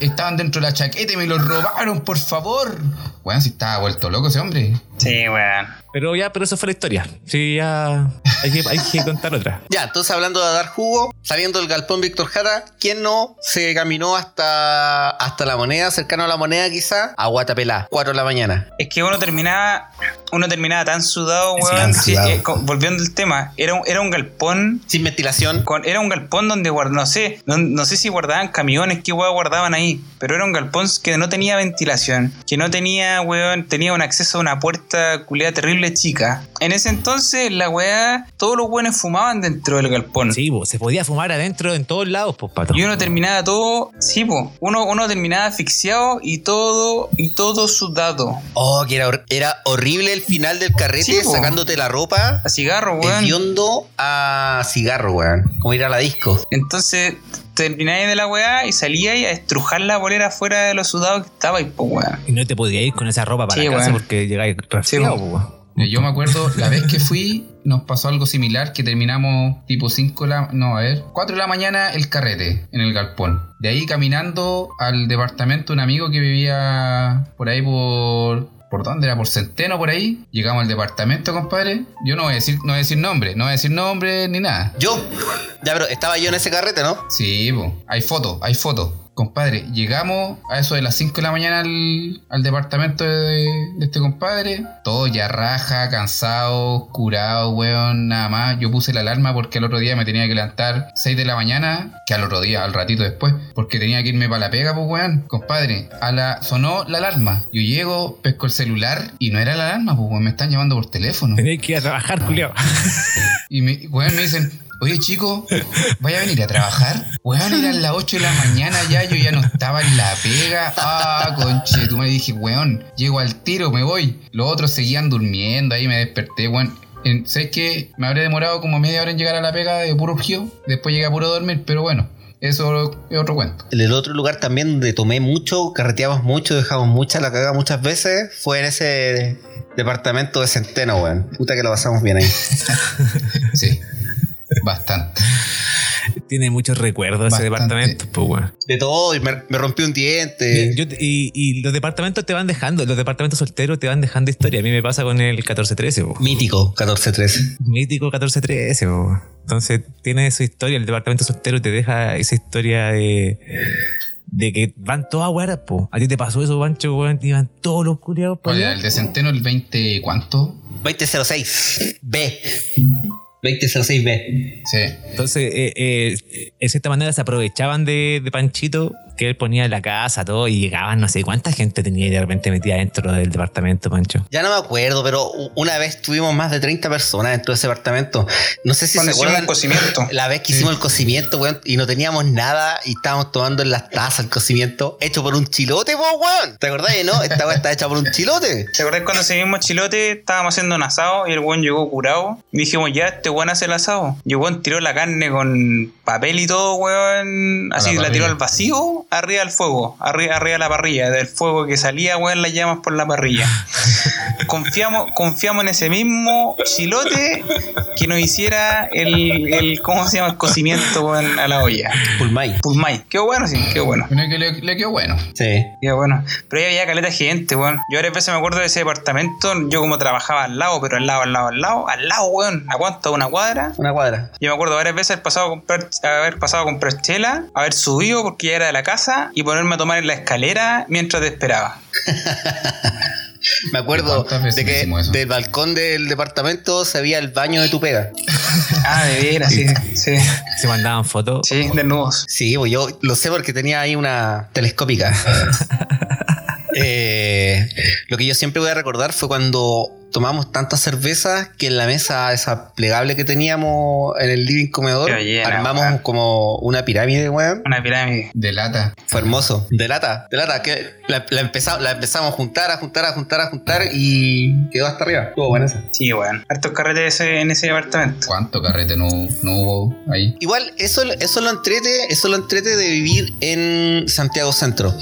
Speaker 4: estaban dentro de la chaqueta y me los robaron, por favor. Weón, si estaba vuelto loco ese hombre.
Speaker 2: Sí, weón.
Speaker 1: Pero ya, pero eso fue la historia. Sí, ya hay que, hay que contar otra.
Speaker 3: Ya, entonces hablando de dar jugo, saliendo del galpón Víctor Jara, ¿quién no se caminó hasta, hasta la moneda, cercano a la moneda quizá? A Guatapelá, 4 de la mañana.
Speaker 2: Es que uno terminaba, uno terminaba tan sudado, weón. Sí, eh, volviendo al tema, era un, era un galpón.
Speaker 3: Sin ventilación.
Speaker 2: con- era un galpón donde guard, no sé, no, no sé si guardaban camiones, qué weón guardaban ahí, pero era un galpón que no tenía ventilación, que no tenía, weón, tenía un acceso a una puerta culiada terrible chica. En ese entonces, la weá, todos los weones fumaban dentro del galpón.
Speaker 1: Sí, po, se podía fumar adentro en todos lados, pues, pato.
Speaker 2: Y uno terminaba todo, sí, po, uno, uno terminaba asfixiado y todo, y todo sudado.
Speaker 3: Oh, que era, era horrible el final del carrete,
Speaker 2: Sí,
Speaker 3: sacándote la ropa.
Speaker 2: A cigarro, weón.
Speaker 3: Hediondo a cigarro, weón. Como ir a la disco.
Speaker 2: Entonces termináis de la weá y salíais a estrujar la bolera fuera de los sudados que estaba y pues weón.
Speaker 1: Y no te podías ir con esa ropa para
Speaker 2: Sí,
Speaker 1: casa
Speaker 2: weón.
Speaker 1: porque llegáis resfriado, weón.
Speaker 4: Yo me acuerdo, la vez que fui, nos pasó algo similar, que terminamos tipo 5 de la... No, a ver, 4 de la mañana el carrete en el galpón. De ahí caminando al departamento de un amigo que vivía por ahí por... ¿Por dónde era? Por Centeno, por ahí. Llegamos al departamento, compadre. Yo no voy a decir, no voy a decir nombre, no voy a decir nombre ni nada.
Speaker 3: Yo, ya, pero estaba yo en ese carrete, ¿no?
Speaker 4: Sí, po. hay fotos, hay fotos. Compadre, llegamos a eso de las 5 de la mañana al, al departamento de, de este compadre. Todo ya raja, cansado, curado, weón, nada más. Yo puse la alarma porque al otro día me tenía que levantar 6 de la mañana, que al otro día, al ratito después, porque tenía que irme para la pega, pues, weón. Compadre, a la, sonó la alarma. Yo llego, pesco el celular y no era la alarma, pues, weón, me están llamando por teléfono.
Speaker 1: Tenéis que ir a trabajar, culiao.
Speaker 4: Y me, weón, me dicen, Oye, chico, ¿vaya a venir a trabajar? Weón, eran las 8 de la mañana ya, yo ya no estaba en la pega. Ah, conche, tú me dije, weón, llego al tiro, me voy. Los otros seguían durmiendo, ahí me desperté, weón. ¿Sabes qué? Me habré demorado como media hora en llegar a la pega de puro gio. Después llegué a puro dormir, pero bueno, eso es otro cuento.
Speaker 3: En el otro lugar también donde tomé mucho, carreteamos mucho, dejamos mucha la cagada muchas veces, fue en ese departamento de Centeno, weón. Puta que lo pasamos bien ahí.
Speaker 4: Sí, bastante.
Speaker 1: Tiene muchos recuerdos ese departamento, pues, weón.
Speaker 3: De todo, y me, me rompí un diente.
Speaker 1: Yo y, y los departamentos te van dejando, los departamentos solteros te van dejando historia. A mí me pasa con el 1413, po.
Speaker 3: Mítico, 14-13.
Speaker 1: mítico 1413. po. Entonces tiene su historia, el departamento soltero te deja esa historia de, de que van todas weas, po. A ti te pasó eso, Pancho, weón, iban todos los culiados por
Speaker 4: Oye,
Speaker 1: allá.
Speaker 4: el de Centeno, el 20, ¿cuánto?
Speaker 3: 2006. B. 2006B.
Speaker 4: Sí.
Speaker 1: Entonces, eh, eh, de cierta manera se aprovechaban de, de Panchito, que él ponía en la casa, todo, y llegaban, no sé cuánta gente tenía de repente metida dentro del departamento, Pancho.
Speaker 3: Ya no me acuerdo, pero una vez tuvimos más de 30 personas dentro de ese departamento. No sé si
Speaker 2: Cuando
Speaker 3: se acuerdan.
Speaker 2: un cocimiento.
Speaker 3: La vez que hicimos el cocimiento, weón, y no teníamos nada y estábamos tomando en las tazas el cocimiento hecho por un chilote, po, weón. ¿Te acordás, no? Esta weá está hecha por un chilote.
Speaker 2: ¿Te acordás cuando ese mismo chilote estábamos haciendo un asado y el weón llegó curado? Y dijimos, ya, este weón hace el asado. Y el weón tiró la carne con papel y todo, weón. Así
Speaker 4: la
Speaker 2: la, tiró al vacío, arriba del fuego, arriba, arriba de la parrilla, del fuego que salía, weón, las llamas por la parrilla. confiamos, confiamos en ese mismo chilote que nos hiciera el, el ¿cómo se llama? El cocimiento, weón, a la olla.
Speaker 3: Pulmay.
Speaker 2: Pulmay. Quedó bueno, sí, quedó bueno.
Speaker 4: Le, le quedó bueno.
Speaker 3: Sí.
Speaker 2: Ya, bueno. Pero ahí había caleta gente, weón. Yo varias veces me acuerdo de ese departamento. Yo como trabajaba al lado, pero al lado, al lado, al lado. Al lado, weón. ¿A cuánto? ¿A una cuadra?
Speaker 3: Una cuadra.
Speaker 2: Yo me acuerdo varias veces haber pasado a comprar, haber pasado a comprar chela, haber subido porque ya era de la casa y ponerme a tomar en la escalera mientras te esperaba.
Speaker 3: Me acuerdo
Speaker 4: ¿Cuántas veces
Speaker 3: de que del balcón del departamento se veía el baño de tu pega.
Speaker 2: Ah, de veras, sí. Sí,
Speaker 1: Se mandaban fotos.
Speaker 2: sí, desnudos.
Speaker 3: Sí, pues yo lo sé porque tenía ahí una telescópica. Eh, lo que yo siempre voy a recordar fue cuando tomamos tantas cervezas que en la mesa esa plegable que teníamos en el living comedor
Speaker 2: llena,
Speaker 3: armamos
Speaker 2: weón.
Speaker 3: como una pirámide, weón.
Speaker 2: Una pirámide.
Speaker 4: De lata.
Speaker 3: Fue hermoso. De lata, de lata. Que la, la empeza- la empezamos a juntar, a juntar, a juntar, a juntar y quedó hasta arriba. Estuvo buena esa.
Speaker 2: Sí, weón. Hartos carretes ese- en ese departamento.
Speaker 4: ¿Cuánto carrete no, no hubo ahí?
Speaker 3: Igual, eso, eso lo entrete, eso lo entrete de vivir en Santiago Centro.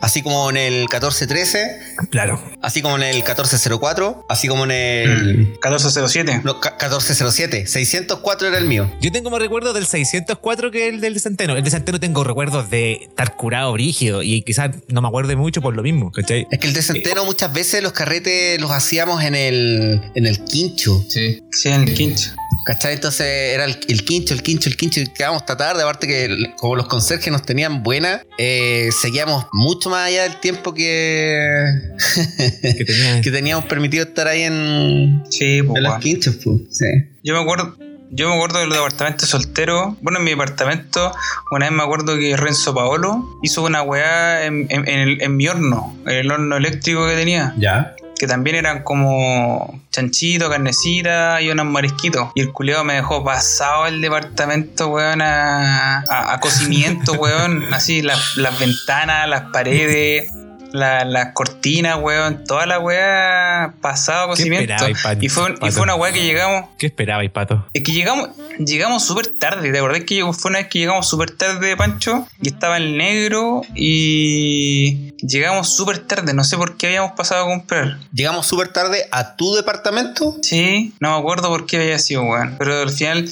Speaker 3: Así como en el 1413,
Speaker 1: Claro.
Speaker 3: así como en el 1404, así como en el
Speaker 2: 1407.
Speaker 3: no, ca- 1407. 604 era el mío.
Speaker 1: Yo tengo más recuerdos del 604 que el del Centeno. El de Centeno tengo recuerdos de estar curado brígido y quizás no me acuerde mucho por lo mismo, ¿cachai?
Speaker 3: Es que el de Centeno muchas veces los carretes los hacíamos en el, en el quincho.
Speaker 4: Sí.
Speaker 2: Sí, en el quincho.
Speaker 3: ¿Cachai? Entonces era el, el quincho, el quincho, el quincho, y quedábamos hasta tarde. Aparte que como los conserjes nos tenían buena, eh, seguíamos mucho más allá del tiempo que,
Speaker 1: Que tenía.
Speaker 3: que teníamos permitido estar ahí en,
Speaker 2: Sí, pues,
Speaker 3: en los quinchos. pues. Sí.
Speaker 2: Yo me acuerdo, yo me acuerdo de los departamentos solteros. Bueno, en mi departamento, una vez me acuerdo que Renzo Paolo hizo una weá en, en- en el- en mi horno, en el horno eléctrico que tenía.
Speaker 3: Ya.
Speaker 2: Que también eran como chanchito, carnecita y unos marisquitos. Y el culeado me dejó pasado el departamento, weón, a, a- cocimiento, weón. Así, las, las ventanas, las paredes, la- las cortinas, weón. Toda la weá pasado a
Speaker 1: ¿Qué
Speaker 2: cocimiento. Y fue, y fue una weá que llegamos.
Speaker 1: ¿Qué esperabais, pato?
Speaker 2: Es que llegamos, llegamos súper tarde, ¿te acordás que fue una vez que llegamos súper tarde, Pancho? Y estaba el negro y llegamos súper tarde, no sé por qué habíamos pasado a comprar.
Speaker 3: Llegamos súper tarde a tu departamento.
Speaker 2: Sí, no me acuerdo por qué había sido, weón. Pero al final,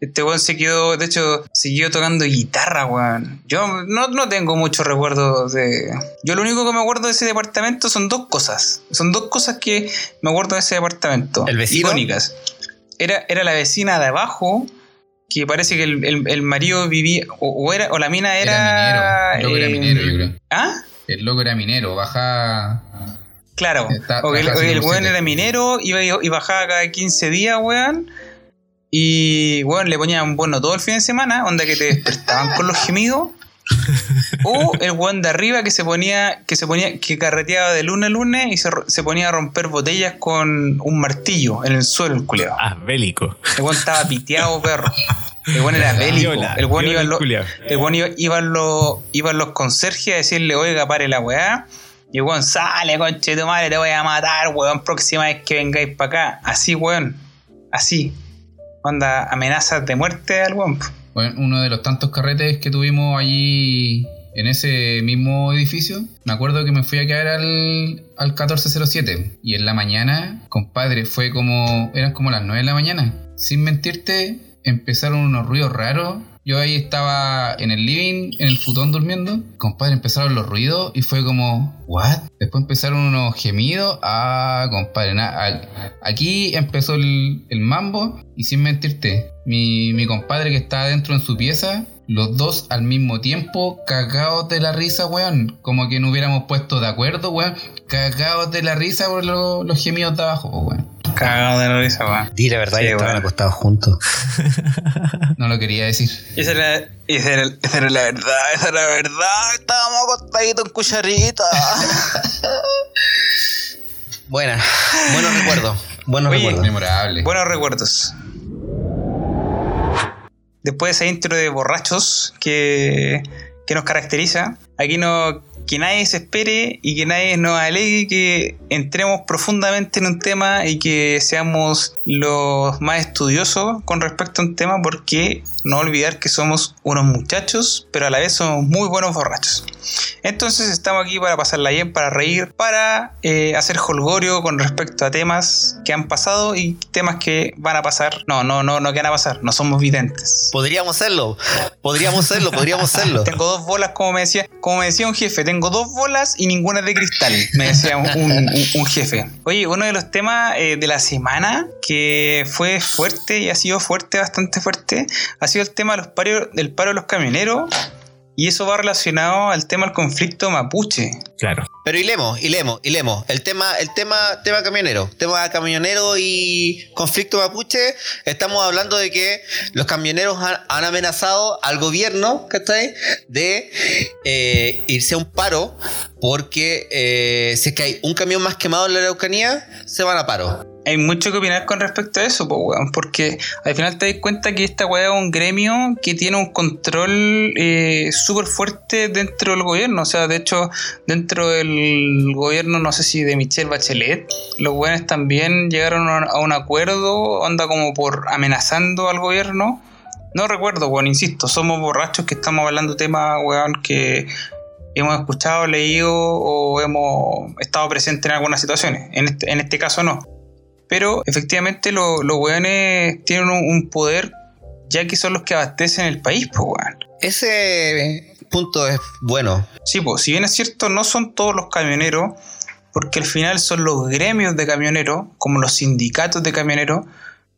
Speaker 2: este weón se quedó, de hecho, siguió tocando guitarra, weón. Yo no, no tengo muchos recuerdos de. Yo lo único que me acuerdo de ese departamento son dos cosas. Son dos cosas que me acuerdo de ese departamento.
Speaker 3: ¿El vecino?
Speaker 2: Icónicas. Era, era la vecina de abajo. Que parece que el, el- el marido vivía. O, o era, o la mina era.
Speaker 4: Era minero. El loco era
Speaker 2: eh,
Speaker 4: minero, yo creo.
Speaker 2: ¿Ah?
Speaker 4: El loco era minero, baja.
Speaker 2: Claro.
Speaker 4: Está-
Speaker 2: o que el, el
Speaker 4: 100%.
Speaker 2: weón era minero, iba y y bajaba cada 15 días, weón. Y, weón, le ponían bueno todo el fin de semana, onda que te despertaban con los gemidos. O el weón de arriba que se ponía, que se ponía, que carreteaba de lunes a lunes y se, se ponía a romper botellas con un martillo en el suelo, el culeado.
Speaker 1: Ah, bélico.
Speaker 2: El weón estaba piteado, perro. El buen era bélico.
Speaker 1: Viola,
Speaker 2: El
Speaker 1: viola
Speaker 2: iba, lo- buen iba, iban los, conserjes a decirle, oiga, pare la weá. Y el weón, sale, conche de tu madre, te voy a matar, weón, próxima vez que vengáis para acá. Así, weón. Así. Onda, amenazas de muerte al weón.
Speaker 4: Bueno, uno de los tantos carretes que tuvimos allí en ese mismo edificio, me acuerdo que me fui a quedar al, al 1407 y en la mañana, compadre, fue como, eran como las 9 de la mañana. Sin mentirte, empezaron unos ruidos raros. Yo ahí estaba en el living, en el futón durmiendo. Compadre, empezaron los ruidos y fue como, ¿what? Después empezaron unos gemidos. Ah, compadre, aquí empezó el, el mambo. Y sin mentirte, mi, mi compadre que estaba dentro en su pieza, los dos al mismo tiempo, cagados de la risa, weón. Como que no hubiéramos puesto de acuerdo, weón. Cagados de la risa por lo- los gemidos de abajo, weón.
Speaker 2: Cagado de la risa, weón.
Speaker 3: Di la verdad,
Speaker 2: Sí,
Speaker 3: ya estaban acostados juntos.
Speaker 4: No lo quería decir.
Speaker 2: Esa era, esa, era, esa era la verdad, esa era la verdad. Estábamos acostaditos en cucharita.
Speaker 3: Buena, buenos recuerdos. Buenos recuerdos.
Speaker 4: Memorable.
Speaker 2: Buenos recuerdos. Después de esa intro de borrachos que, que nos caracteriza, aquí no que nadie se espere y que nadie nos alegue que entremos profundamente en un tema y que seamos los más estudiosos con respecto a un tema porque no olvidar que somos unos muchachos, pero a la vez somos muy buenos borrachos. Entonces estamos aquí para pasarla bien, para reír, para eh, hacer holgorio con respecto a temas que han pasado y temas que van a pasar. No, no, no, no que van a pasar, no somos videntes.
Speaker 3: Podríamos serlo. Podríamos serlo, podríamos serlo.
Speaker 2: Tengo dos bolas, como me decía, como me decía un jefe, tengo dos bolas y ninguna es de cristal, me decía un, un- un jefe. Oye, uno de los temas eh, de la semana que fue fuerte y ha sido fuerte, bastante fuerte, ha sido el tema de los parios- del paro de los camioneros. Y eso va relacionado al tema del conflicto mapuche.
Speaker 1: Claro.
Speaker 3: Pero hilemos, hilemos, hilemos. El tema, el tema, tema camionero. Tema camionero y conflicto mapuche. Estamos hablando de que los camioneros han, han amenazado al gobierno, ¿cachai? De eh, irse a un paro porque eh, si es que hay un camión más quemado en la Araucanía, se van a paro.
Speaker 2: Hay mucho que opinar con respecto a eso, weón, porque al final te das cuenta que esta weá es un gremio que tiene un control eh, súper fuerte dentro del gobierno. O sea, de hecho, dentro del gobierno, no sé si de Michelle Bachelet, los weones también llegaron a a un acuerdo, anda como por amenazando al gobierno. No recuerdo, weón, insisto, somos borrachos que estamos hablando temas, weón, que hemos escuchado, leído o hemos estado presentes en algunas situaciones. En este, en este caso no. Pero efectivamente lo- los weones tienen un, un poder ya que son los que abastecen el país, pues weón.
Speaker 3: Ese punto es bueno.
Speaker 2: Sí, pues si bien es cierto, no son todos los camioneros, porque al final son los gremios de camioneros, como los sindicatos de camioneros,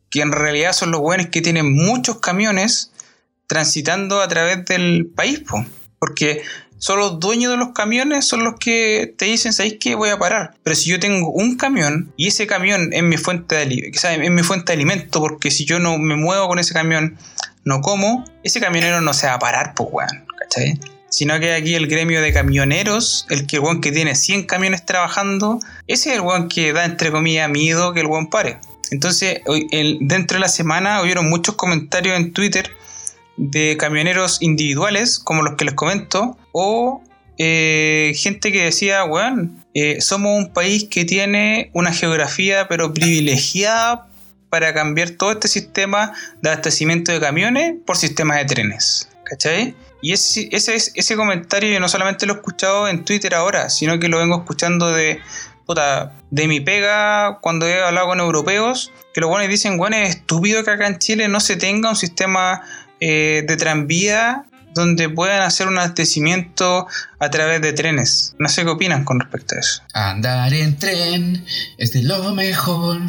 Speaker 2: que en realidad son los weones que tienen muchos camiones transitando a través del país, pues. Porque son los dueños de los camiones, son los que te dicen, ¿sabéis qué? Voy a parar. Pero si yo tengo un camión y ese camión es mi fuente de, es mi fuente de alimento, porque si yo no me muevo con ese camión, no como, ese camionero no se va a parar, pues, weón, ¿cachai? Sino que aquí el gremio de camioneros, el que el weón que tiene 100 camiones trabajando, ese es el weón que da, entre comillas, miedo que el weón pare. Entonces, dentro de la semana hubieron muchos comentarios en Twitter de camioneros individuales, como los que les comento, o eh, gente que decía, weón, eh, somos un país que tiene una geografía pero privilegiada para cambiar todo este sistema de abastecimiento de camiones por sistemas de trenes. ¿Cachai? Y ese, ese, es- ese comentario yo no solamente lo he escuchado en Twitter ahora, sino que lo vengo escuchando de, puta, de mi pega cuando he hablado con europeos, que los buenos dicen, bueno, es estúpido que acá en Chile no se tenga un sistema eh, de tranvía donde puedan hacer un abastecimiento a través de trenes. No sé qué opinan con respecto a eso.
Speaker 4: Andar en tren es de lo mejor.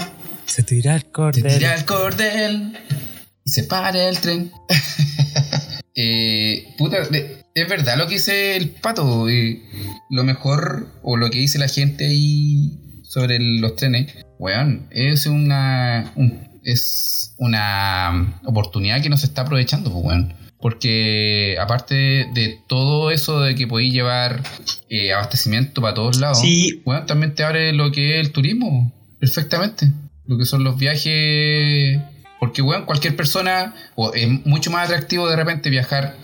Speaker 1: Se tira el
Speaker 4: Se
Speaker 1: cordel.
Speaker 4: tira el cordel y se para el tren. Eh, puta, de- es verdad lo que dice el pato. eh, lo mejor o lo que dice la gente ahí sobre el- los trenes, weón, es una, un- es una oportunidad que no se está aprovechando, pues, weón. Porque aparte de todo eso de que podéis llevar eh, abastecimiento para todos lados,
Speaker 2: Sí.
Speaker 4: weón, también te abre lo que es el turismo perfectamente. Lo que son los viajes por Porque, weón, cualquier persona, o es mucho más atractivo de repente viajar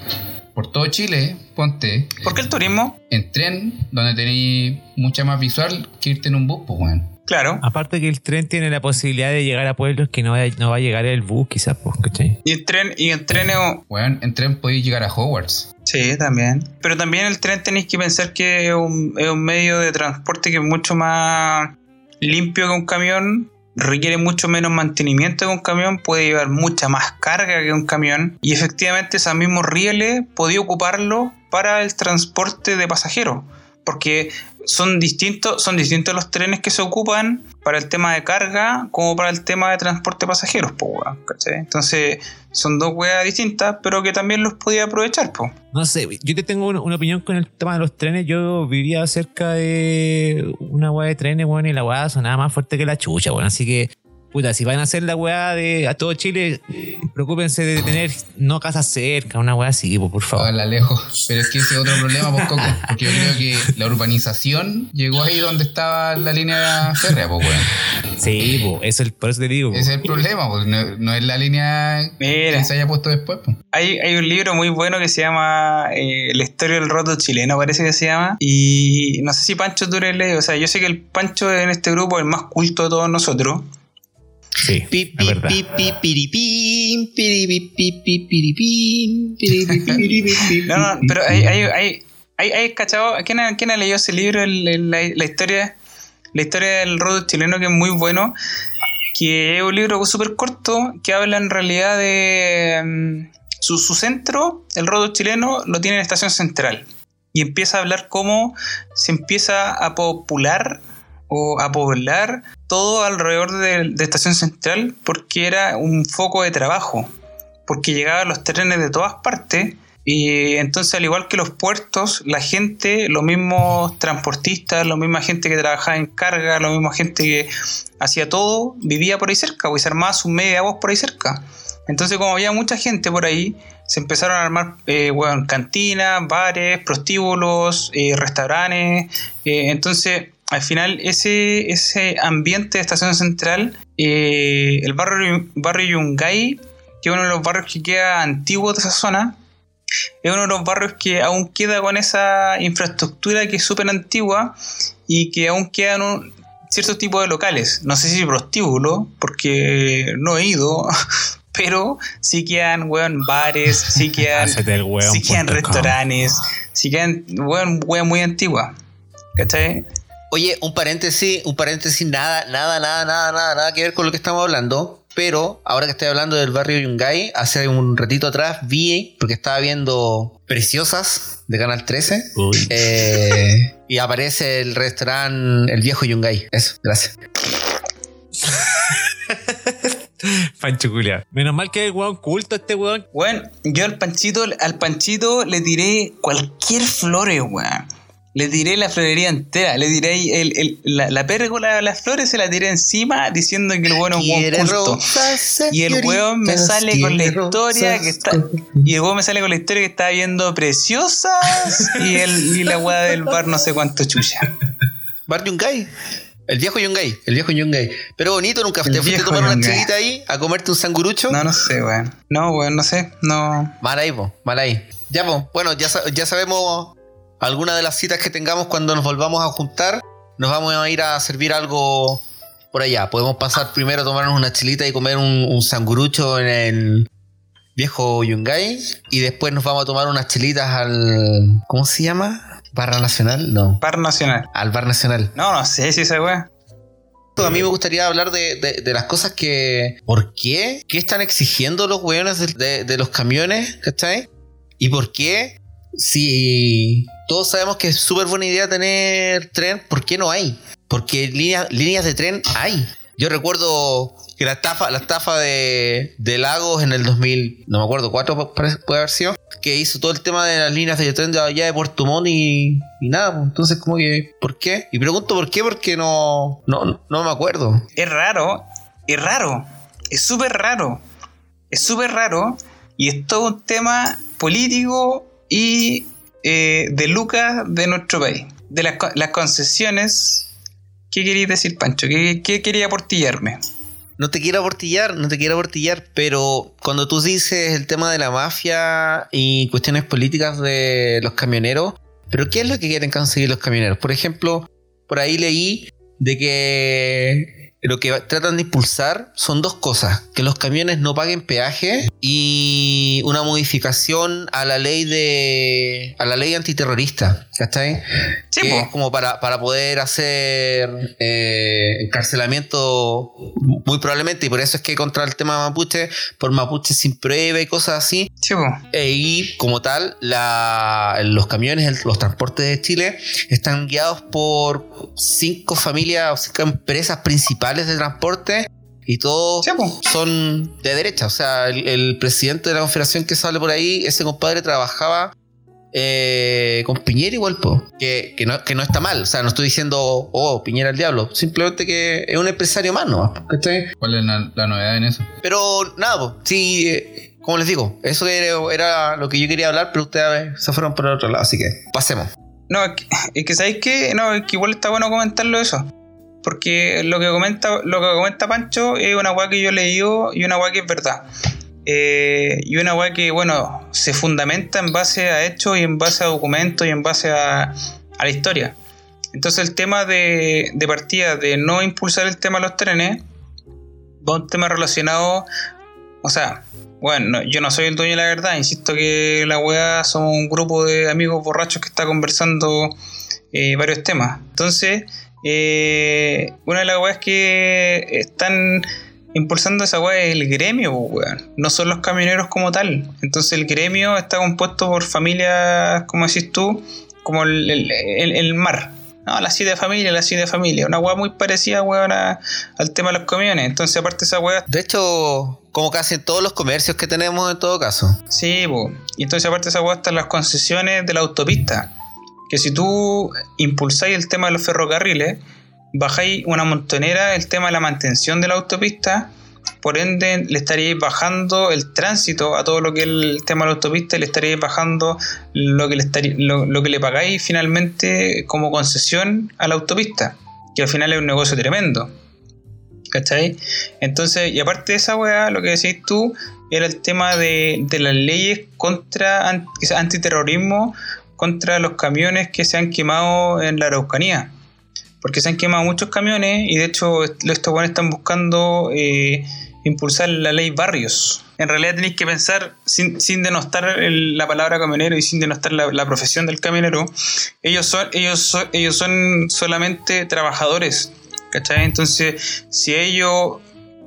Speaker 4: por todo Chile, ponte,
Speaker 2: ¿Por qué el turismo?
Speaker 4: en tren, donde tenéis mucha más visual que irte en un bus, pues, weón.
Speaker 2: Claro.
Speaker 1: Aparte que el tren tiene la posibilidad de llegar a pueblos que no va, no va a llegar el bus, quizás, pues, ¿cachai?
Speaker 2: Y el tren, y el tren es un-
Speaker 4: Weón, en tren podéis llegar a Hogwarts.
Speaker 2: Sí, también. Pero también el tren tenéis que pensar que es un, es un medio de transporte que es mucho más limpio que un camión, requiere mucho menos mantenimiento que un camión, puede llevar mucha más carga que un camión y efectivamente esos mismos rieles podía ocuparlo para el transporte de pasajeros. Porque son distintos, son distintos los trenes que se ocupan para el tema de carga como para el tema de transporte de pasajeros, po, ¿cachai? Entonces, son dos weas distintas, pero que también los podía aprovechar, po.
Speaker 1: No sé, yo te tengo una, opinión con el tema de los trenes. Yo vivía cerca de una weá de trenes, weón, y la weá sonaba más fuerte que la chucha, weón. Así que, puta, si van a hacer la weá de a todo Chile, preocúpense de tener no casas cerca, una weá así, po, por favor.
Speaker 4: Háganla lejos. Pero es que ese es otro problema, pues, Coco. Porque yo creo que la urbanización llegó ahí donde estaba la línea férrea, pues, weón.
Speaker 1: Sí, po, eso es, por eso te digo. po.
Speaker 4: Ese es el problema, pues. No, no es la línea
Speaker 2: Mira.
Speaker 4: que se haya puesto después, pues.
Speaker 2: Hay, hay un libro muy bueno que se llama eh, La historia del roto chileno, parece que se llama. Y no sé si Pancho tú le O sea, yo sé que el Pancho en este grupo es el más culto de todos nosotros.
Speaker 1: Sí,
Speaker 3: Pi,
Speaker 1: es verdad.
Speaker 2: No, no,
Speaker 3: pi,
Speaker 2: pero
Speaker 3: pi.
Speaker 2: hay, hay, hay, hay, hay cachado. ¿Quién ha, quién ha leído ese libro? El- el- la, la historia la historia del roto chileno, que es muy bueno. Que es un libro súper corto que habla en realidad de. mm, su, su centro, el roto chileno, lo tiene en Estación Central. Y empieza a hablar cómo se empieza a popular o a poblar todo alrededor de, Estación Central porque era un foco de trabajo. Porque llegaban los trenes de todas partes y entonces, al igual que los puertos, la gente, los mismos transportistas, la misma gente que trabajaba en carga, la misma gente que hacía todo, vivía por ahí cerca, pues se armaba sus media voz por ahí cerca. Entonces, como había mucha gente por ahí, se empezaron a armar eh, weón, cantinas, bares, prostíbulos, eh, restaurantes. eh, entonces, al final, ese, ese ambiente de estación central, eh, el barrio, barrio Yungay, que es uno de los barrios que queda antiguos de esa zona, es uno de los barrios que aún queda con esa infraestructura que es súper antigua y que aún quedan un, ciertos tipos de locales. No sé si prostíbulo, porque no he ido, pero sí quedan, weón, bares, sí quedan, sí quedan restaurantes, sí quedan, weón, weón muy antigua. ¿Cachai?
Speaker 3: Oye, un paréntesis, un paréntesis, nada, nada, nada, nada, nada, nada que ver con lo que estamos hablando. Pero ahora que estoy hablando del barrio Yungay, hace un ratito atrás vi, porque estaba viendo Preciosas de Canal 13,
Speaker 1: Uy.
Speaker 3: eh, y aparece el restaurante El Viejo Yungay. Eso, gracias.
Speaker 1: Pancho Culia. Menos mal que es weón culto este weón.
Speaker 2: Weón, yo al Panchito, al Panchito le tiré cualquier flores, weón. Le tiré la florería entera, le tiré el, el- la, la pérgola de las flores, se la tiré encima diciendo que el weón es un
Speaker 3: Quiere
Speaker 2: culto. Y el weón me sale con la historia que está. Y el weón me sale con la historia que estaba viendo preciosas y, el, y la weá del bar no sé cuánto chucha.
Speaker 3: Bar Yungay. El viejo Yungay, el viejo Yungay. Pero bonito, nunca te fuiste a tomar una chelita ahí a comerte un sangurucho.
Speaker 2: No, no sé, weón. No, weón, no sé. No.
Speaker 3: Mal ahí, po, mal ahí. Ya, po, bueno, ya, ya sabemos algunas de las citas que tengamos cuando nos volvamos a juntar. Nos vamos a ir a servir algo por allá. Podemos pasar primero a tomarnos una chilita y comer un, un sangurucho en el viejo Yungay. Y después nos vamos a tomar unas chilitas al. ¿Cómo se llama? ¿Barra Nacional? No.
Speaker 2: Par nacional.
Speaker 3: Al Bar Nacional.
Speaker 2: No, no sé si weá.
Speaker 3: A mí me gustaría hablar de, de- de las cosas que. ¿Por qué? ¿Qué están exigiendo los weones de, de- de los camiones? ¿Cachai? ¿Y por qué? Si todos sabemos que es súper buena idea tener tren, ¿por qué no hay? Porque líneas, líneas de tren hay. Yo recuerdo que la estafa, la estafa de, de Lagos en el 2000, no me acuerdo, cuatro puede haber sido, que hizo todo el tema de las líneas de tren de allá de Puerto Montt y, y nada, pues, entonces como que, ¿por qué? Y pregunto por qué, porque no, no, no me acuerdo.
Speaker 2: es raro, es raro, es súper raro, es súper raro y es todo un tema político y eh, de lucas de nuestro país. De las, las concesiones, ¿qué queréis decir, Pancho? ¿Qué, qué quería aportillarme?
Speaker 3: no te quiero abortillar, no te quiero abortillar, pero cuando tú dices el tema de la mafia y cuestiones políticas de los camioneros, pero ¿qué es lo que quieren conseguir los camioneros? Por ejemplo, por ahí leí de que lo que tratan de impulsar son dos cosas: que los camiones no paguen peaje y una modificación a la ley de. a la ley antiterrorista. ¿Cachai?
Speaker 2: Sí,
Speaker 3: que es como para, para poder hacer eh, encarcelamiento muy probablemente, y por eso es que contra el tema mapuche, por mapuche sin prueba y cosas así,
Speaker 2: Sí,
Speaker 3: e- y como tal, la- los camiones, el- los transportes de Chile están guiados por cinco familias o cinco empresas principales de transporte y todos
Speaker 2: Sí,
Speaker 3: son de derecha. O sea, el, el presidente de la confederación que sale por ahí, ese compadre trabajaba eh, con Piñera igual, po, que, que, no, que no está mal. O sea, no estoy diciendo, oh, Piñera el diablo. Simplemente que es un empresario más, ¿no?
Speaker 4: ¿Cuál es la, la novedad en eso?
Speaker 3: Pero nada, po, sí, eh, como les digo, eso era, era lo que yo quería hablar, pero ustedes se fueron por el otro lado, así que pasemos.
Speaker 2: No, es que, es que ¿sabéis qué? No, es que igual está bueno comentarlo eso. Porque lo que comenta, lo que comenta Pancho es una weá que yo he leído y una weá que es verdad. Eh, y una weá que, bueno, se fundamenta en base a hechos y en base a documentos y en base a, a la historia. Entonces el tema de, de partida de no impulsar el tema de los trenes va un tema relacionado, o sea, bueno, no- yo no soy el dueño de la verdad, insisto que la weá somos un grupo de amigos borrachos que está conversando eh, varios temas. Entonces, eh, una de las weas que están impulsando esa weá es el gremio, po, weón. no son los camioneros como tal. Entonces el gremio está compuesto por familias, como decís tú, como el, el- el- el mar. No, la de familia, la de familia. Una weá muy parecida, weón, al tema de los camiones. Entonces, aparte esa weá
Speaker 3: De hecho, como casi en todos los comercios que tenemos en todo caso.
Speaker 2: Sí, po. y entonces aparte de esa hueá están las concesiones de la autopista. Que si tú impulsáis el tema de los ferrocarriles, bajáis una montonera el tema de la mantención de la autopista, por ende le estaríais bajando el tránsito a todo lo que es el tema de la autopista y le estaríais bajando lo que le, estarí- lo, lo que le pagáis finalmente como concesión a la autopista, que al final es un negocio tremendo. ¿Cachai? Entonces, y aparte de esa weá, lo que decís tú era el tema de, de las leyes contra antiterrorismo contra los camiones que se han quemado en la Araucanía. Porque se han quemado muchos camiones y de hecho est- estos buenos están buscando eh, impulsar la ley barrios. En realidad tenéis que pensar, sin, denostar la palabra camionero y sin denostar la, la profesión del camionero, ellos son, ellos son, ellos son solamente trabajadores. ¿Cachai? Entonces, si ellos,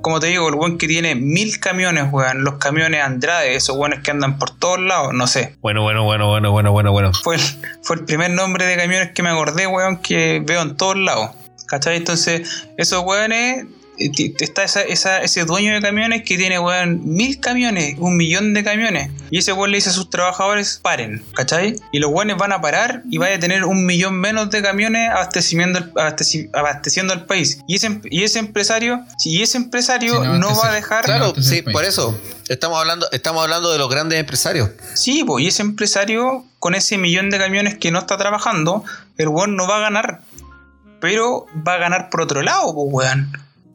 Speaker 2: como te digo, el buen que tiene mil camiones, weón, los camiones Andrade, esos buenos que andan por todos lados, no sé.
Speaker 3: Bueno, bueno, bueno, bueno, bueno, bueno, bueno.
Speaker 2: Fue el, fue el primer nombre de camiones que me acordé, weón, que veo en todos lados. ¿Cachai? Entonces, esos weones, está esa, esa- ese dueño de camiones que tiene, weón, mil camiones, un millón de camiones. Y ese weón le dice a sus trabajadores, paren, ¿cachai? Y los weones van a parar y vaya a tener un millón menos de camiones abasteciendo el, abasteci- abasteciendo el país. Y ese, y ese empresario, y ese empresario
Speaker 4: no,
Speaker 2: no va a dejar...
Speaker 3: Claro,
Speaker 4: entonces
Speaker 3: sí, por eso. Estamos hablando, estamos hablando de los grandes empresarios.
Speaker 2: Sí, pues, y ese empresario con ese millón de camiones que no está trabajando, el weón no va a ganar. Pero va a ganar por otro lado, pues, weón.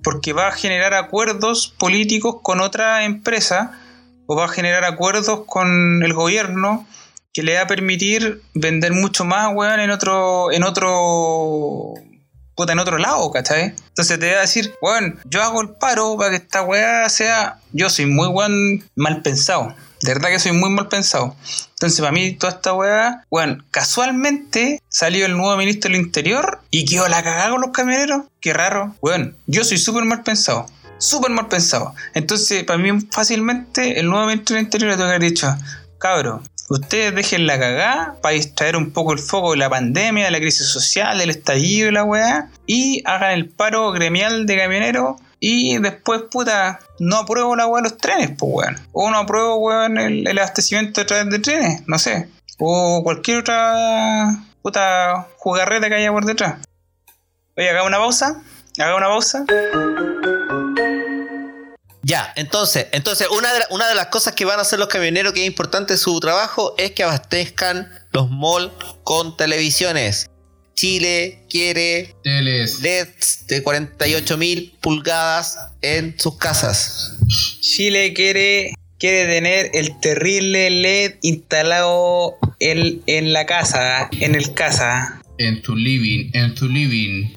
Speaker 2: Porque va a generar acuerdos políticos con otra empresa o va a generar acuerdos con el gobierno que le va a permitir vender mucho más, weón, en otro, en otro, puta, en otro lado, ¿cachai? Entonces te va a decir, weón, yo hago el paro para que esta weá sea, yo soy muy weón mal pensado, de verdad que soy muy mal pensado. Entonces para mí toda esta weá, weón, casualmente salió el nuevo ministro del Interior y quedó la cagada con los camioneros, qué raro, weón, yo soy súper mal pensado. Súper mal pensado. Entonces, para mí, fácilmente, el nuevo ministro del Interior le tengo que haber dicho: Cabro, ustedes dejen la cagada para distraer un poco el foco de la pandemia, de la crisis social, del estallido y la weá, y hagan el paro gremial de camioneros. Y después, puta, no apruebo la weá de los trenes, pues weón. O no apruebo, weón, el, el abastecimiento a través de trenes, no sé. O cualquier otra puta jugarreta que haya por detrás. Oye, haga una pausa. Haga una pausa.
Speaker 3: Ya, entonces, entonces una, de una de las cosas que van a hacer los camioneros que es importante en su trabajo es que abastezcan los malls con televisiones. Chile quiere
Speaker 4: Teles.
Speaker 3: LEDs de 48.000 pulgadas en sus casas.
Speaker 2: Chile quiere, quiere tener el terrible LED instalado en, en la casa, en el casa.
Speaker 4: En tu living, en tu living.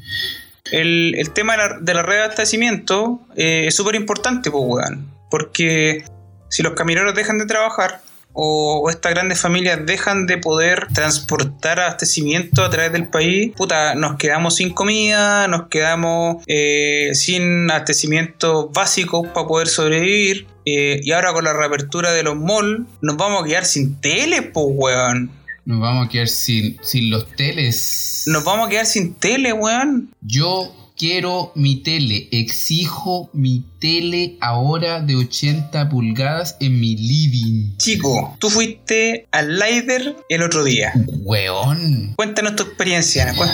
Speaker 2: El, el tema de la, de la reabastecimiento eh, es súper importante, pues, weón. Porque si los camioneros dejan de trabajar o, o estas grandes familias dejan de poder transportar abastecimiento a través del país, puta, nos quedamos sin comida, nos quedamos eh, sin abastecimientos básicos para poder sobrevivir. eh, y ahora con la reapertura de los malls, nos vamos a quedar sin tele, pues, weón.
Speaker 4: Nos vamos a quedar sin, sin los teles.
Speaker 2: Nos vamos a quedar sin tele, weón.
Speaker 4: Yo quiero mi tele. Exijo mi tele ahora de 80 pulgadas en mi living.
Speaker 2: Chico, tú fuiste al Lider el otro día.
Speaker 4: Weón.
Speaker 2: Cuéntanos tu experiencia. cu-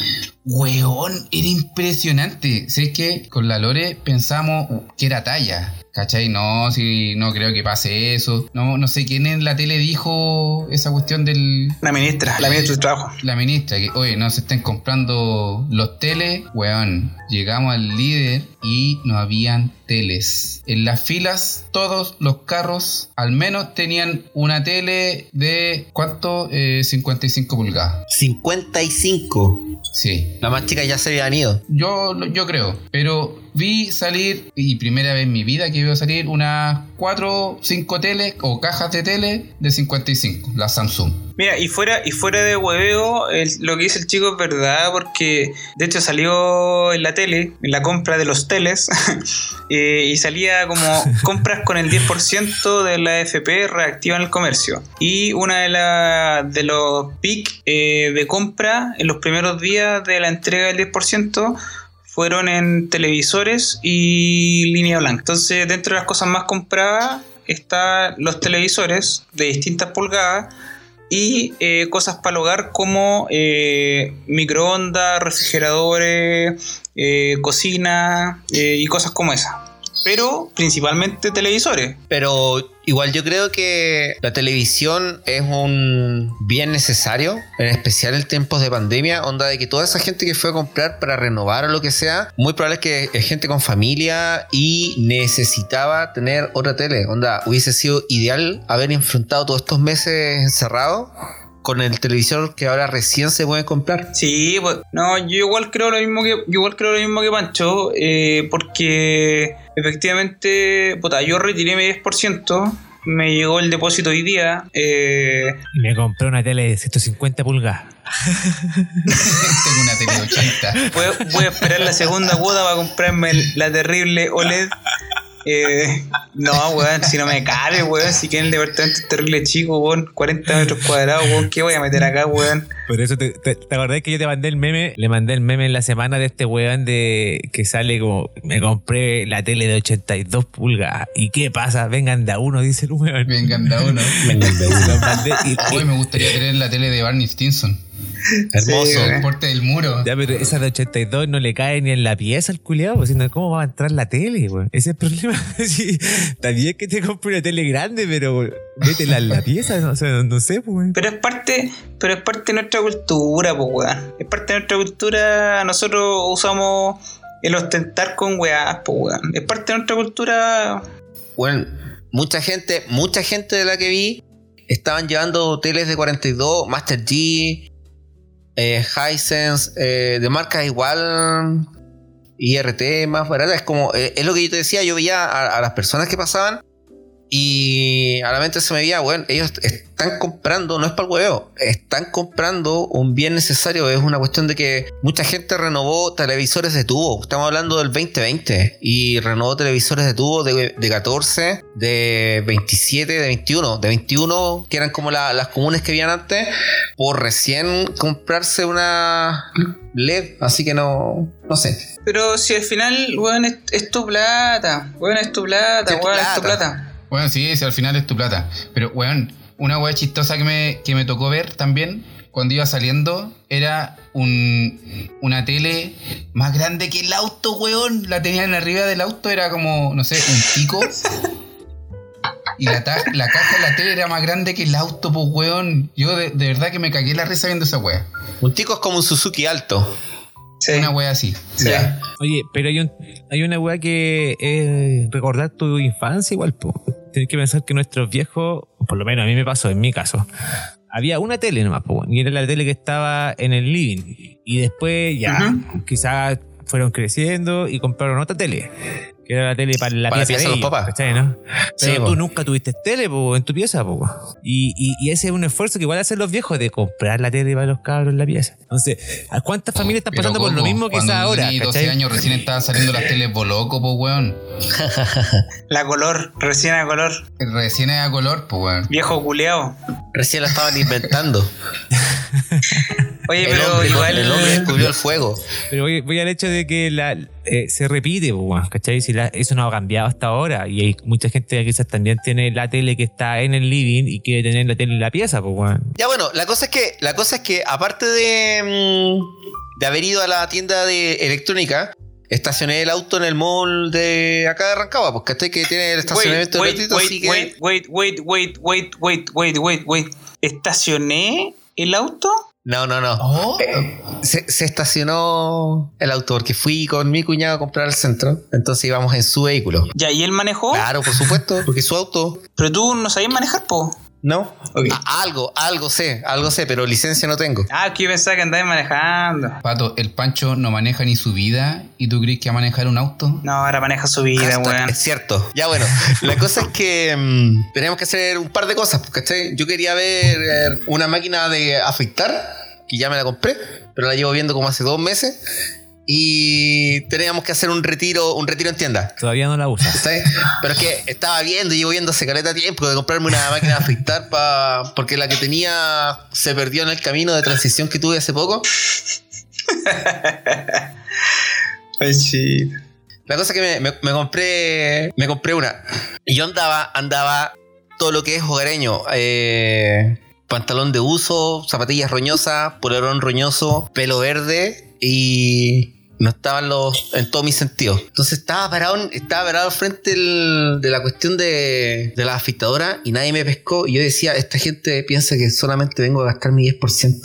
Speaker 4: Weón, era impresionante. ¿Sabes qué? Con la Lore pensamos que era talla. ¿Cachai? No, si no creo que pase eso. No, no sé quién en la tele dijo esa cuestión del,
Speaker 2: La ministra, la ministra del trabajo.
Speaker 4: la ministra, que oye, no se estén comprando los teles, weón. Llegamos al líder y no habían teles. En las filas, todos los carros al menos tenían una tele de ¿cuánto? Eh, 55 pulgadas.
Speaker 3: 55.
Speaker 4: Sí.
Speaker 3: Las más chicas ya se habían ido.
Speaker 4: Yo, yo creo, pero vi salir, y primera vez en mi vida que veo salir unas 4, 5 teles o cajas de tele de 55, la Samsung.
Speaker 2: Mira, y fuera, y fuera de hueveo, el- lo que dice el chico es verdad, porque de hecho salió en la tele, en la compra de los teles, eh, y salía como compras con el 10% de la FP reactiva en el comercio. Y una de, la, de los pic eh, de compra en los primeros días de la entrega del 10% fueron en televisores y línea blanca. Entonces, dentro de las cosas más compradas están los televisores de distintas pulgadas y eh, cosas para el hogar como eh, microondas, refrigeradores, eh, cocina y cosas como esas. Pero principalmente televisores.
Speaker 3: Pero igual yo creo que la televisión es un bien necesario, en especial en tiempos de pandemia, onda de que toda esa gente que fue a comprar para renovar o lo que sea, muy probable es que es gente con familia y necesitaba tener otra tele. Onda, hubiese sido ideal haber enfrentado todos estos meses encerrados con el televisor que ahora recién se puede comprar.
Speaker 2: Sí, pues, no, yo igual creo lo mismo que yo igual creo lo mismo que Pancho, eh, porque efectivamente, puta, yo retiré mi 10%, me llegó el depósito hoy día, eh,
Speaker 1: Y me compré una tele de 150 pulgadas.
Speaker 4: Tengo una tele de 80.
Speaker 2: voy, a- voy a esperar la segunda cuota para comprarme el- la terrible OLED. Eh, no, weón, si no me cabe, weón, si quieren el departamento es terrible chico, weón, 40 metros cuadrados, weón, ¿qué voy a meter acá, weón?
Speaker 1: Por eso te, te, ¿te acordás que yo te mandé el meme? Le mandé el meme en la semana de este weón de que sale como me compré la tele de 82 pulgadas. ¿Y qué pasa? Vengan de a uno, dice el weón.
Speaker 4: Vengan da uno.
Speaker 1: Se lo mandé y-
Speaker 4: Hoy me gustaría tener la tele de Barney Stinson.
Speaker 3: Hermoso.
Speaker 2: Sí,
Speaker 4: El porte del muro.
Speaker 1: Ya, pero esa de 82 no le cae ni en la pieza al culiado, pues, sino ¿cómo va a entrar la tele, weón? Ese es el problema. Sí, está bien que te compre una tele grande, pero métela en la pieza, no, o sea, no, no sé, pues.
Speaker 2: Pero es parte, pero es parte de nuestra cultura, pues, weón. Es parte de nuestra cultura, nosotros usamos el ostentar con weás, pues, weón. Es parte de nuestra cultura
Speaker 3: Bueno, mucha gente, mucha gente de la que vi estaban llevando teles de 42, Master G, eh, Hisense, eh, de marcas igual, IRT más baratas. Es como, eh, es lo que yo te decía, yo veía a, a las personas que pasaban y a la mente se me veía, bueno, ellos están comprando, no es para el huevo, están comprando un bien necesario. Es una cuestión de que mucha gente renovó televisores de tubo. Estamos hablando del 2020 y renovó televisores de tubo de, de 14, de 27, de 21. De 21, que eran como la- las comunes que habían antes, por recién comprarse una LED. Así que no, no sé.
Speaker 2: Pero si al final, weón, es, es tu plata, weón, es tu plata, weón, es tu
Speaker 3: plata.
Speaker 4: Bueno, sí, si al final es tu plata. Pero, weón, una weá chistosa que me, que me tocó ver también cuando iba saliendo era un, una tele más grande que el auto, weón. La tenían arriba del auto, era como, no sé, un pico. Y la, ta- la caja de la tele era más grande que el auto, pues, weón. Yo de, de verdad que me cagué la risa viendo esa wea.
Speaker 3: Un tico es como un Suzuki alto.
Speaker 2: Sí.
Speaker 4: Una wea así.
Speaker 2: Sí.
Speaker 4: Ya.
Speaker 1: Oye, pero hay, un, hay una weá que es recordar tu infancia igual, po. Tienes que pensar que nuestros viejos, por lo menos a mí me pasó, en mi caso, había una tele nomás, po, y era la tele que estaba en el living. Y después ya, quizás fueron creciendo y compraron otra tele. Que era la tele para la
Speaker 3: Para la
Speaker 1: pieza,
Speaker 3: pieza de los
Speaker 1: ellos,
Speaker 3: papás.
Speaker 1: ¿cachai, no?
Speaker 3: Sí,
Speaker 1: Pero
Speaker 3: po.
Speaker 1: tú nunca tuviste tele po, en tu pieza, po. Y, y, y ese es un esfuerzo que igual hacen los viejos de comprar la tele para los cabros en la pieza. Entonces, ¿a cuántas familias están pasando por lo mismo que esa
Speaker 4: yo
Speaker 1: ahora?
Speaker 4: tenía 12
Speaker 1: ¿cachai?
Speaker 4: años recién estaban saliendo las teles Boloco, pues, weón.
Speaker 2: La color, recién a color.
Speaker 4: Recién era color, pues, weón.
Speaker 2: Viejo culeado.
Speaker 3: Recién la estaban inventando.
Speaker 2: Oye,
Speaker 3: El
Speaker 2: pero
Speaker 3: hombre,
Speaker 2: igual.
Speaker 3: el hombre descubrió el fuego.
Speaker 1: Pero voy, voy al hecho de que la, eh, se repite, weón, ¿cachai? Si la- eso no ha cambiado hasta ahora. Y hay mucha gente que quizás también tiene la tele que está en el living y quiere tener la tele en la pieza, pues.
Speaker 3: Ya bueno, la cosa es que, la cosa es que aparte de, mm, de haber ido a la tienda de electrónica, estacioné el auto en el mall de acá de Rancagua, porque este que tiene el estacionamiento
Speaker 2: wait,
Speaker 3: gratuito, así
Speaker 2: wait,
Speaker 3: que.
Speaker 2: wait, wait, wait, wait, wait, wait, wait, wait, wait. ¿Estacioné el auto?
Speaker 3: No, no, no.
Speaker 4: Oh,
Speaker 3: Se, se estacionó el auto porque fui con mi cuñado a comprar al centro. Entonces íbamos en su vehículo.
Speaker 2: Ya, ¿y él manejó?
Speaker 3: Claro, por supuesto, porque su auto.
Speaker 2: Pero tú no sabías manejar, po.
Speaker 3: No.
Speaker 2: Ok.
Speaker 3: A- algo, algo sé, algo sé, pero licencia no tengo.
Speaker 2: Ah, que pensaba que andabas manejando.
Speaker 4: Pato, el Pancho no maneja ni su vida y tú crees que va a manejar un auto.
Speaker 2: No, ahora maneja su vida, weón.
Speaker 3: Es cierto. Ya bueno, la cosa es que mm, tenemos que hacer un par de cosas, ¿cachai? Yo quería ver eh, una máquina de afeitar, que ya me la compré, pero la llevo viendo como hace dos meses. Y teníamos que hacer un retiro, un retiro en tienda.
Speaker 1: Todavía no la usas.
Speaker 3: ¿cachai? Pero es que estaba viendo, llevo viendo hace caleta tiempo de comprarme una máquina de afeitar pa- porque la que tenía se perdió en el camino de transición que tuve hace poco.
Speaker 2: Ay.
Speaker 3: La cosa es que me, me- me compré. Me compré una. Y yo andaba, andaba todo lo que es hogareño. eh, pantalón de uso, zapatillas roñosas, polerón roñoso, pelo verde y. No estaban los. en todos mis sentidos. Entonces estaba parado, estaba parado al frente del- de la cuestión de, de la afeitadora y nadie me pescó. Y yo decía, esta gente piensa que solamente vengo a gastar mi 10%.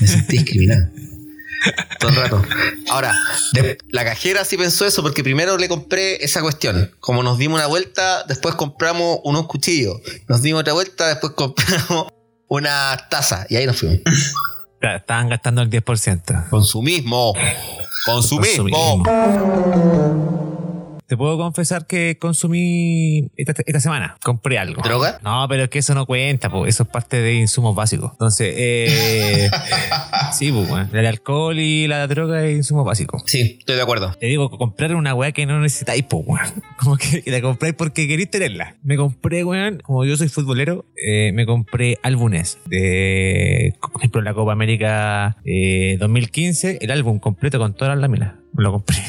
Speaker 3: Me sentí discriminado. Todo el rato. Ahora, de- la cajera sí pensó eso porque primero le compré esa cuestión. Como nos dimos una vuelta, después compramos unos cuchillos. Nos dimos otra vuelta, después compramos una taza. Y ahí nos fuimos.
Speaker 1: Claro, estaban gastando el 10%.
Speaker 3: Consumismo. Consumir. Consumir. Bom.
Speaker 1: Te puedo confesar que consumí esta, esta semana. Compré algo.
Speaker 3: ¿Droga?
Speaker 1: No, pero es que eso no cuenta, po. eso es parte de insumos básicos. Entonces, eh, sí, pues, weón. el alcohol y la droga es insumos básicos.
Speaker 3: Sí, estoy de acuerdo.
Speaker 1: Te digo, comprar una weá que no necesitáis, pues, weón. Como que la compráis porque queréis tenerla. Me compré, weón, como yo soy futbolero, eh, me compré álbumes de, por ejemplo, la Copa América eh, 2015, el álbum completo con todas las láminas. Me lo compré.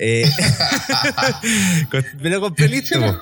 Speaker 1: Eh, me lo compré listo. po.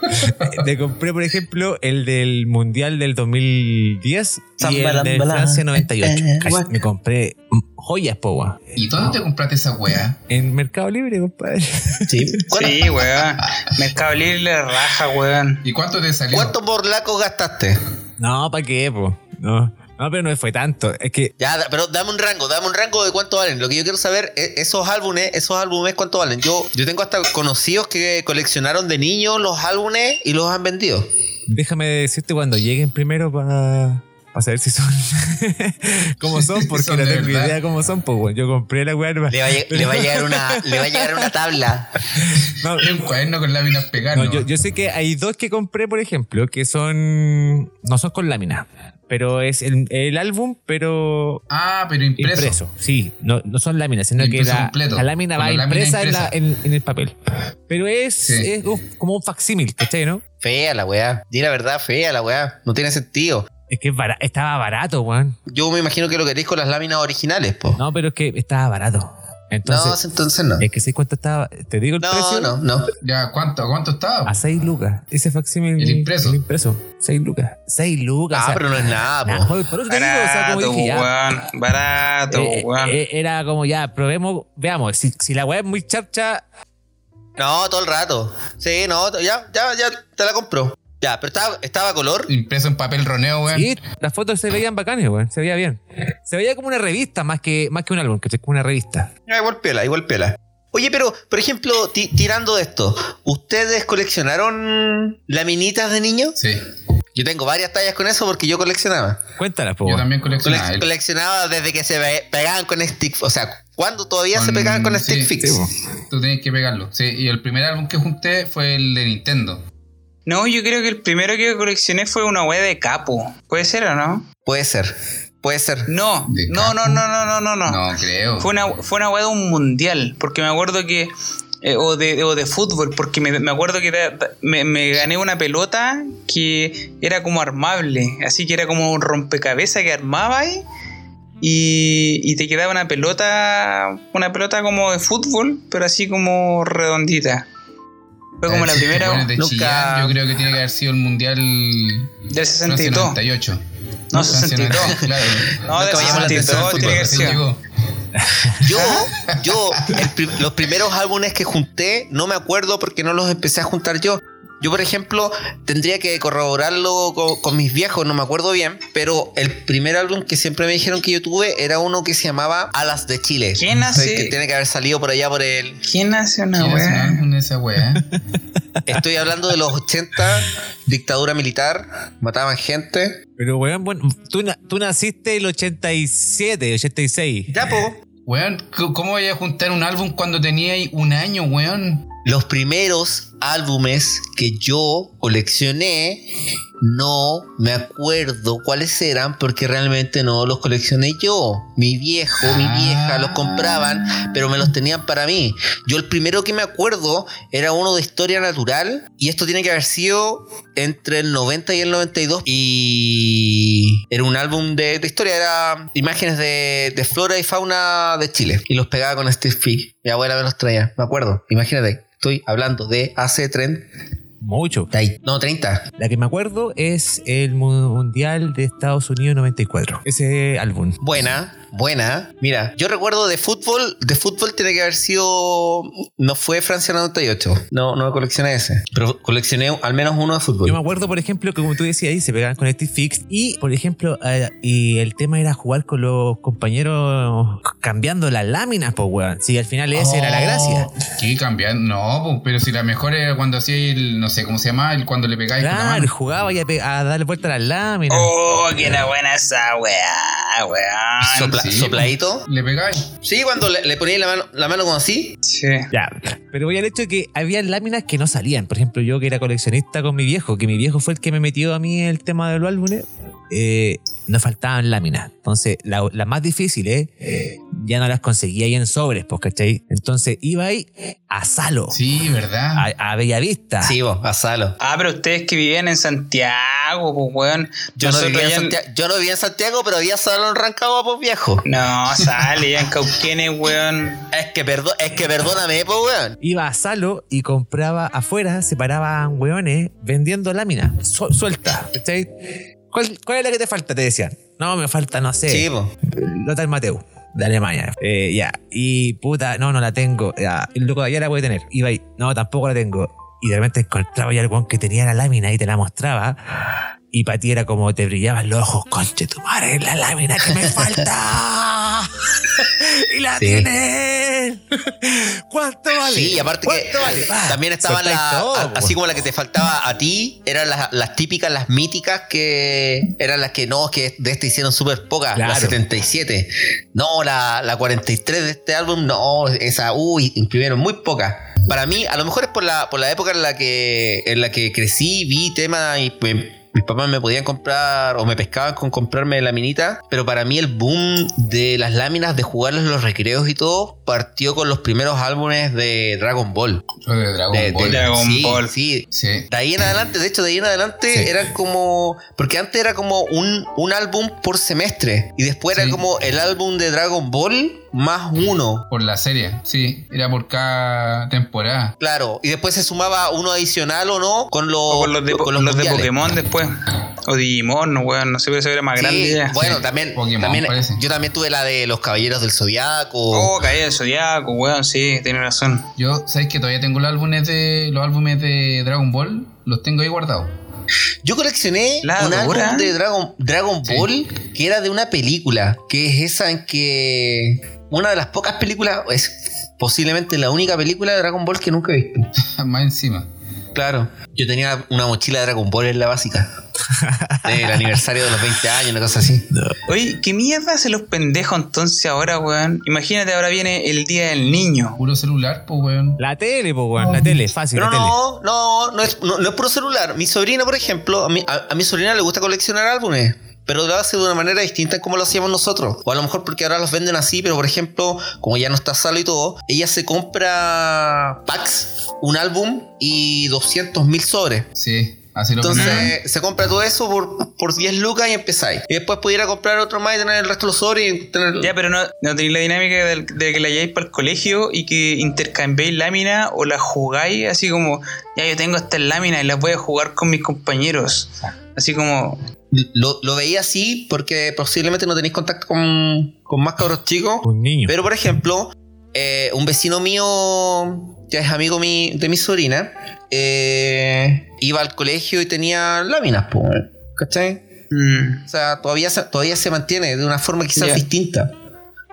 Speaker 1: Me compré, por ejemplo, el del Mundial del 2010 y el de Francia 98. Casi- Me compré joyas, po.
Speaker 4: ¿Y dónde te compraste esa wea?
Speaker 1: En Mercado Libre, compadre.
Speaker 3: Sí. ¿Cuánto,
Speaker 2: Sí, weón. Mercado Libre le raja, weón.
Speaker 4: ¿Y cuánto te salió?
Speaker 3: ¿Cuántos morlacos gastaste?
Speaker 1: No, ¿para qué, po? No. No, pero no fue tanto. Es que
Speaker 3: Ya, pero dame un rango, dame un rango de cuánto valen. Lo que yo quiero saber es esos álbumes, esos álbumes cuánto valen. Yo, yo tengo hasta conocidos que coleccionaron de niños los álbumes y los han vendido.
Speaker 1: déjame decirte cuando lleguen primero para saber si son cómo son, porque
Speaker 4: Son
Speaker 1: no tengo
Speaker 4: verdad.
Speaker 1: idea cómo son, pues. Yo compré la weá.
Speaker 3: Le va, le va a llegar una, le va a llegar una tabla.
Speaker 1: No,
Speaker 4: Es un cuaderno con láminas pegadas.
Speaker 1: no, yo, yo sé que hay dos que compré, por ejemplo, que son. No son con lámina, pero es el, el álbum, pero
Speaker 4: Ah, pero impreso.
Speaker 1: impreso. Sí, no, no son láminas, sino que la,
Speaker 4: completo,
Speaker 1: la lámina va
Speaker 4: la lámina
Speaker 1: impresa, en, la- en- en el papel. Pero es,
Speaker 4: Sí.
Speaker 1: es como un facsímil, ¿cachai, no?
Speaker 3: Fea la weá. Di la verdad, fea la weá. No tiene sentido.
Speaker 1: Es que es bara- estaba barato, weón.
Speaker 3: Yo me imagino que lo queréis con las láminas originales, po.
Speaker 1: No, pero es que estaba barato. Entonces,
Speaker 3: no, entonces no.
Speaker 1: es que sé cuánto estaba. Te digo el
Speaker 3: No,
Speaker 1: precio.
Speaker 3: no, no.
Speaker 4: Ya, ¿cuánto, cuánto estaba?
Speaker 1: A 6 lucas. Ese facsímil.
Speaker 4: El impreso.
Speaker 1: El impreso. 6 lucas. 6 lucas.
Speaker 3: Ah,
Speaker 1: o sea,
Speaker 3: pero no es nada, po.
Speaker 1: nah, por eso te digo, o sea, como
Speaker 2: Barato,
Speaker 1: dije, ya.
Speaker 2: weón. Barato,
Speaker 1: eh,
Speaker 2: weón.
Speaker 1: eh, era como ya, probemos, veamos, si, si la weá es muy charcha,
Speaker 3: No, todo el rato. Sí, no, ya, ya, ya te la compró. Ya, pero estaba, estaba color.
Speaker 4: Impreso en papel roneo, weón.
Speaker 1: Sí, las fotos se veían bacanes, weón. Se veía bien. Se veía como una revista más que, más que un álbum, que es como una revista.
Speaker 3: Ya, igual pela, igual pela. Oye, pero, por ejemplo, ti- tirando de esto, ¿ustedes coleccionaron laminitas de niño?
Speaker 4: Sí.
Speaker 3: Yo tengo varias tallas con eso porque yo coleccionaba.
Speaker 1: Cuéntala, po.
Speaker 4: Yo también
Speaker 3: Colec-
Speaker 4: coleccionaba. El-
Speaker 3: coleccionaba desde que se pe- pegaban con stick. O sea, cuando todavía se pegaban con stick
Speaker 4: sí,
Speaker 3: fix.
Speaker 1: sí, po.
Speaker 4: Tú tienes que pegarlo. Sí, y el primer álbum que junté fue el de Nintendo.
Speaker 2: No, yo creo que el primero que coleccioné fue una wea de capo. ¿Puede ser o no?
Speaker 3: Puede ser. Puede ser.
Speaker 2: No,
Speaker 4: ¿De
Speaker 2: no, no, no, no, no, no, no.
Speaker 4: No, creo.
Speaker 2: Fue una, fue una wea de un mundial. Porque me acuerdo que. eh, o, de, o de fútbol, porque me, me acuerdo que da- da- me, me gané una pelota que era como armable. Así que era como un rompecabezas que armaba ahí. Y, y te quedaba una pelota. Una pelota como de fútbol, pero así como redondita. Fue como la primera
Speaker 4: bueno, de
Speaker 3: nunca-
Speaker 4: Chillán, yo creo que tiene que haber sido el mundial
Speaker 2: del
Speaker 4: Francia
Speaker 2: 62.
Speaker 4: 98.
Speaker 2: No,
Speaker 4: Francia
Speaker 2: 62.
Speaker 4: 90, Claro.
Speaker 2: No, del
Speaker 3: Nunca me llamó la
Speaker 2: 62
Speaker 3: atención el
Speaker 2: tiene que ser.
Speaker 4: llegó.
Speaker 3: Yo, yo, los primeros álbumes que junté, no me acuerdo porque no los empecé a juntar yo. Yo, por ejemplo, tendría que corroborarlo con, con mis viejos, no me acuerdo bien, pero el primer álbum que siempre me dijeron que yo tuve era uno que se llamaba Alas de Chile.
Speaker 2: ¿Quién hace-
Speaker 3: Que tiene que haber salido por allá por el...
Speaker 2: ¿Quién hace una
Speaker 4: ¿Quién
Speaker 2: wea?
Speaker 4: de esa weá?
Speaker 3: Estoy hablando de los 80, dictadura militar, mataban gente.
Speaker 1: Pero, weón, bueno, tú, na- tú naciste el 87, 86.
Speaker 3: Ya, po.
Speaker 4: Weón, ¿cómo voy a juntar un álbum cuando tenía un año, weón?
Speaker 3: Los primeros álbumes que yo coleccioné, no me acuerdo cuáles eran porque realmente no los coleccioné yo. Mi viejo, mi vieja los compraban, pero me los tenían para mí. Yo el primero que me acuerdo era uno de historia natural y esto tiene que haber sido entre el 90 y el 92 y era un álbum de, de historia, era imágenes de, de flora y fauna de Chile y los pegaba con Steve Fig. Mi abuela me los traía, me acuerdo, imagínate. Estoy hablando de hace 30,
Speaker 1: Mucho.
Speaker 3: no 30.
Speaker 1: La que me acuerdo es el Mu- Mundial de Estados Unidos 94. Ese álbum.
Speaker 3: Buena, buena. Mira, yo recuerdo de fútbol, de fútbol tiene que haber sido, no fue Francia 98. No, no coleccioné ese, pero coleccioné al menos uno de fútbol.
Speaker 1: Yo me acuerdo, por ejemplo, que como tú decías ahí, se pegaban con Steve Fix. Y, por ejemplo, eh, y el tema era jugar con los compañeros cambiando las láminas, pues, weón. Sí, al final esa era la gracia.
Speaker 4: Oh, ¿Qué cambiar? No, pero si la mejor era cuando hacía el, no sé cómo se llama, el cuando le pegáis con la
Speaker 1: Claro,
Speaker 4: mano.
Speaker 1: jugaba y a, darle vuelta a las láminas.
Speaker 2: Oh, que era buena esa weá, weá.
Speaker 3: Sopla-
Speaker 4: sí,
Speaker 3: sopladito.
Speaker 4: Le pegáis.
Speaker 3: Sí, cuando le, le ponía la mano, la mano como así.
Speaker 2: Sí.
Speaker 1: Ya, pero voy al hecho de que había láminas que no salían. Por ejemplo, yo que era coleccionista con mi viejo, que mi viejo fue el que me metió a mí el tema de los álbumes, eh, no faltaban láminas. Entonces, la- las más difíciles eh, ya no las conseguía ahí en sobres, pues, ¿cachai? Entonces iba ahí a Salo,
Speaker 4: Sí, ¿verdad?
Speaker 1: a, a Bellavista.
Speaker 3: Sí, vos, a Salo.
Speaker 2: Ah, pero ustedes que vivían en Santiago, pues weón.
Speaker 3: Yo no, vivía en Santiago, yo no vivía en Santiago, pero había Salo en Rancagua, pues viejo.
Speaker 2: No, sale ya en Cauquenes, weón.
Speaker 3: Es que, perdo es que perdóname, pues weón.
Speaker 1: Iba a Salo y compraba afuera, se paraban hueones vendiendo láminas su- sueltas. ¿cachai? ¿Cuál, ¿Cuál es la que te falta? Te decían. No, me falta, no sé.
Speaker 3: Sí.
Speaker 1: Lothar Mateu, de Alemania. Eh, ya. Y puta, no, no la tengo. Ya. El loco de allá la puede tener. Iba ahí, no, tampoco la tengo. Y de repente encontraba ya algún que tenía la lámina y te la mostraba. Y para ti era como te brillaban los ojos, conche tu madre, la lámina que me falta. y la
Speaker 3: Sí.
Speaker 1: ¿Cuánto vale?
Speaker 3: Sí, y aparte que
Speaker 1: ¿Cuánto vale? Pa,
Speaker 3: también estaban
Speaker 1: soltáis
Speaker 3: las,
Speaker 1: po.
Speaker 3: así como la que te faltaba a ti, eran las, las típicas, las míticas que eran las que no, que de este hicieron súper pocas, la
Speaker 1: Claro.
Speaker 3: 77. No, la, la 43 de este álbum, no, esa, uy, imprimieron muy pocas. Para mí, a lo mejor es por la, por la época en la que, en la que crecí, vi temas y me- mis papás me podían comprar o me pescaban con comprarme laminita, pero para mí el boom de las láminas, de jugarlas en los recreos y todo, partió con los primeros álbumes de Dragon Ball.
Speaker 4: Lo de Dragon
Speaker 3: De- de-
Speaker 4: Ball.
Speaker 2: Dragon
Speaker 3: sí,
Speaker 2: Ball.
Speaker 3: sí.
Speaker 4: Sí.
Speaker 3: De ahí en adelante, de hecho, de ahí en adelante
Speaker 1: Sí.
Speaker 3: eran como. Porque antes era como un, un álbum por semestre. Y después
Speaker 4: Sí.
Speaker 3: era como el álbum de Dragon Ball más uno.
Speaker 4: Por la serie, sí. Era por cada temporada.
Speaker 3: Claro. Y después se sumaba uno adicional o no con los,
Speaker 2: O con los de,
Speaker 3: con
Speaker 2: los de
Speaker 3: mundiales.
Speaker 2: Pokémon después. O Digimon, weón, no sé, pero eso era más
Speaker 3: Sí,
Speaker 2: grande ya.
Speaker 3: bueno,
Speaker 4: Sí,
Speaker 3: también,
Speaker 4: Pokémon,
Speaker 3: también yo también tuve la de los Caballeros del Zodiaco.
Speaker 2: Oh, caía del Zodiaco, weón, sí, tienes razón.
Speaker 4: Yo, ¿sabes que todavía tengo los álbumes de los álbumes de Dragon Ball? Los tengo ahí guardados.
Speaker 3: Yo coleccioné
Speaker 2: La
Speaker 3: un
Speaker 2: dura.
Speaker 3: álbum de Dragon, Dragon
Speaker 4: Sí.
Speaker 3: Ball que era de una película, que es esa en que una de las pocas películas, es posiblemente la única película de Dragon Ball que nunca he visto.
Speaker 4: Más encima.
Speaker 3: Claro. Yo tenía una mochila de Dragon Ball en la básica. Del aniversario de los 20 años, una cosa así.
Speaker 2: Oye, ¿qué mierda hacen los pendejos entonces ahora, weón? Imagínate, ahora viene el Día del Niño.
Speaker 4: Puro celular, pues, weón.
Speaker 1: La tele, pues, weón. La tele, fácil,
Speaker 3: Pero
Speaker 1: la tele.
Speaker 3: no, no, no es, no, no es puro celular. Mi sobrina, por ejemplo, a mi, a, a mi sobrina le gusta coleccionar álbumes. Pero lo hace de una manera distinta como lo hacíamos nosotros. O a lo mejor porque ahora los venden así, pero por ejemplo, como ya no está salo y todo, ella se compra packs, un álbum y 200 mil sobres.
Speaker 4: Sí, así lo
Speaker 3: Entonces
Speaker 4: ponen.
Speaker 3: se compra todo eso por, por 10 lucas y empezáis. Y después pudiera comprar otro más y tener el resto de los sobres y tener...
Speaker 2: Ya, pero no, no tenéis la dinámica de, de que la lleváis para el colegio y que intercambiéis láminas o las jugáis así como, ya yo tengo estas láminas y las voy a jugar con mis compañeros. Así como,
Speaker 3: Lo, lo veía así porque posiblemente no tenéis contacto con, con más cabros chicos.
Speaker 1: Un niño.
Speaker 3: Pero por ejemplo, eh, un vecino mío, que es amigo mi- de mi sobrina, eh, iba al colegio y tenía láminas, po, ¿cachai?
Speaker 2: mm,
Speaker 3: O sea, todavía se, todavía se mantiene de una forma quizás distinta.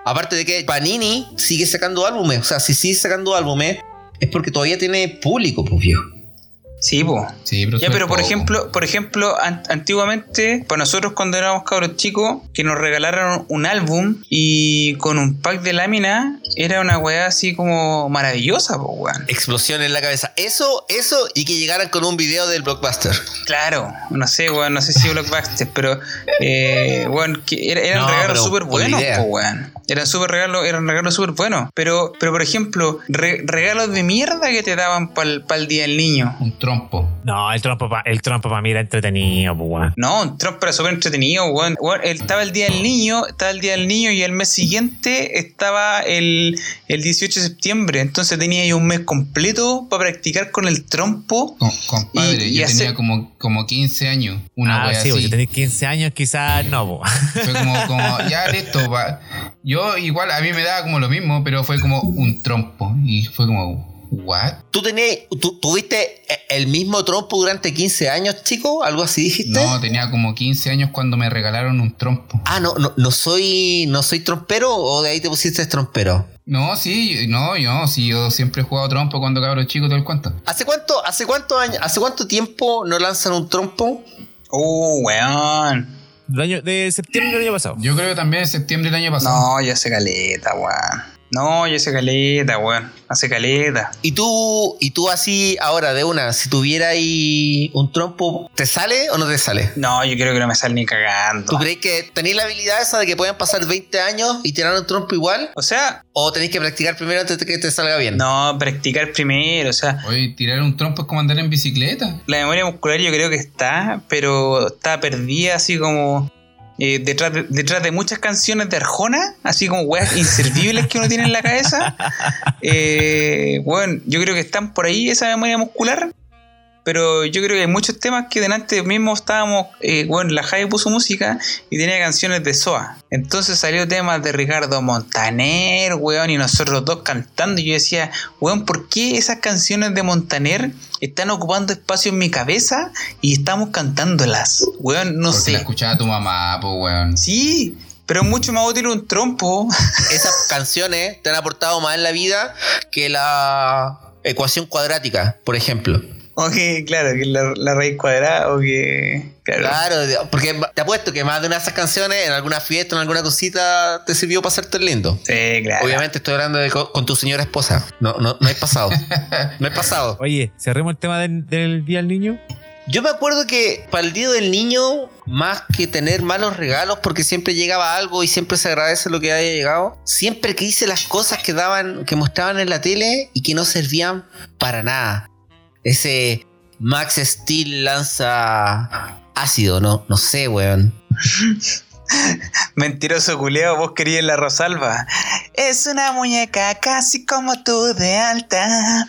Speaker 3: Aparte de que Panini sigue sacando álbumes, o sea, si sigue sacando álbumes es porque todavía tiene público, pues viejo.
Speaker 2: Sí, po.
Speaker 4: Sí, pero
Speaker 2: Ya, pero por
Speaker 4: poco.
Speaker 2: ejemplo, por ejemplo, an- antiguamente, para nosotros cuando éramos cabros chicos, que nos regalaron un álbum y con un pack de láminas, era una weá así como maravillosa, po, weón.
Speaker 3: Explosión en la cabeza. Eso, eso, y que llegaran con un video del blockbuster.
Speaker 2: Claro, no sé, weón, no sé si Blockbuster, pero, eh, weón, que era- eran
Speaker 3: No,
Speaker 2: súper
Speaker 3: idea.
Speaker 2: po, weón. Eran súper regalos, eran regalos súper buenos. Pero, pero por ejemplo, re- regalos de mierda que te daban para el Día del Niño.
Speaker 4: Un trompo.
Speaker 1: No, el trompo para el trompo pa mí era entretenido, pues, weón.
Speaker 2: No, un Trump era súper entretenido, weón. Estaba el Día del Niño, estaba el Día del Niño y el mes siguiente estaba el, el 18 de septiembre. Entonces tenía ahí un mes completo para practicar con el trompo.
Speaker 4: Com- compadre,
Speaker 2: Y- y
Speaker 4: yo
Speaker 2: hace-
Speaker 4: tenía como, como 15 años. Una
Speaker 1: ah, sí,
Speaker 4: así.
Speaker 1: si tenéis 15 años, quizás no, pues.
Speaker 4: Fue como, como, ya listo. va. Yo igual, a mí me daba como lo mismo, pero fue como un trompo. Y fue como, ¿what?
Speaker 3: ¿Tú, tenés, tú tuviste el mismo trompo durante 15 años, chico? ¿Algo así dijiste?
Speaker 4: No, tenía como 15 años cuando me regalaron un trompo.
Speaker 3: Ah, no, no, no soy, no soy trompero o de ahí te pusiste trompero.
Speaker 4: No, sí, no, yo, sí, yo siempre he jugado trompo cuando cabro chico, todo el cuento.
Speaker 3: ¿Hace cuánto, hace cuántos años, hace cuánto tiempo no lanzan un trompo?
Speaker 2: Oh, weón.
Speaker 1: Del año- de septiembre del año pasado.
Speaker 4: Yo creo que también en septiembre del año pasado.
Speaker 2: No, ya se caleta, weón. No, ya se caleta, weón. Hace caleta.
Speaker 3: Y tú, y tú así ahora de una, si tuviera ahí un trompo, ¿te sale o no te sale?
Speaker 2: No, yo creo que no me sale ni cagando.
Speaker 3: ¿Tú crees que tenéis la habilidad esa de que puedan pasar 20 años y tirar un trompo igual?
Speaker 2: O sea,
Speaker 3: ¿O tenéis que practicar primero antes de que te salga bien?
Speaker 2: no, practicar primero. O sea,
Speaker 4: Oye, tirar un trompo es como andar en bicicleta.
Speaker 2: la memoria muscular yo creo que está, pero está perdida así como eh, detrás, de, detrás de muchas canciones de Arjona, así como weas inservibles que uno tiene en la cabeza. Eh, bueno, yo creo que están por ahí esa memoria muscular. Pero yo creo que hay muchos temas que delante mismo estábamos, eh, bueno, la Javi puso música y tenía canciones de SOA. Entonces salió temas de Ricardo Montaner, weón, y nosotros dos cantando. Y yo decía, weón, ¿por qué esas canciones de Montaner están ocupando espacio en mi cabeza y estamos cantándolas? Weón, no
Speaker 4: porque
Speaker 2: sé.
Speaker 4: la escuchaba tu mamá, pues, weón.
Speaker 2: Sí, pero es mucho más útil un trompo.
Speaker 3: Esas canciones te han aportado más en la vida que la ecuación cuadrática, por ejemplo.
Speaker 2: o que, claro, que la, la raíz cuadrada o que... Claro.
Speaker 3: Porque te apuesto que más de una de esas canciones en alguna fiesta, en alguna cosita, te sirvió para hacerte lindo.
Speaker 2: Sí, claro.
Speaker 3: Obviamente estoy hablando de co- con tu señora esposa. No, no, no hay pasado. No hay pasado.
Speaker 1: Oye, cerremos el tema del, del Día del Niño.
Speaker 3: Yo me acuerdo que para el Día del Niño, más que tener malos regalos, porque siempre llegaba algo y siempre se agradece lo que haya llegado, siempre que hice las cosas que daban, que mostraban en la tele y que no servían para nada. Ese Max Steel lanza ácido, no, no sé, weón.
Speaker 2: Mentiroso culeo, vos querías la Rosalba. Es una muñeca casi como tú de alta.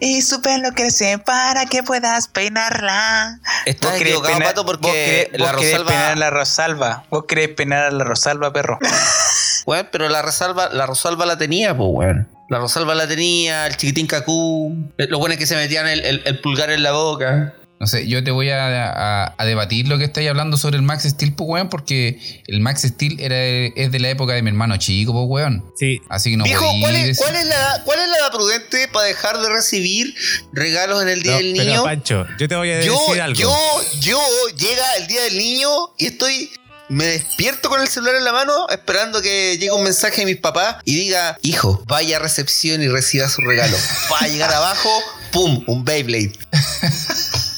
Speaker 2: Y su pelo crece para que puedas peinarla.
Speaker 3: Estás
Speaker 2: Vos
Speaker 3: equivocado,
Speaker 2: peinar-
Speaker 3: Pato,
Speaker 2: vos
Speaker 3: porque
Speaker 2: querés-
Speaker 3: la
Speaker 2: vos querés
Speaker 3: Rosalba.
Speaker 2: peinar a la Rosalba. Vos querés peinar a la Rosalba, perro.
Speaker 3: Weón, pero la Rosalba, la Rosalba la tenía, pues, weón. La Rosalba la tenía, el chiquitín cacú. Los buenos que se metían el, el- el pulgar en la boca.
Speaker 4: No sé, yo te voy a, a- a debatir lo que estáis hablando sobre el Max Steel, pues, weón, porque el Max Steel era, es de la época de mi hermano chico, pues, weón.
Speaker 1: Sí,
Speaker 4: Así que no podí
Speaker 3: ¿cuál es,
Speaker 4: decir-
Speaker 3: cuál, es la, edad- ¿cuál es la edad prudente para dejar de recibir regalos en el Día
Speaker 1: No,
Speaker 3: del
Speaker 1: pero
Speaker 3: Niño?
Speaker 1: Pancho, yo te voy a
Speaker 3: yo,
Speaker 1: decir algo.
Speaker 3: yo, yo, llega el Día del Niño y estoy... Me despierto con el celular en la mano esperando que llegue un mensaje de mis papás y diga, hijo, vaya a recepción y reciba su regalo. Va a llegar abajo, ¡pum! Un Beyblade.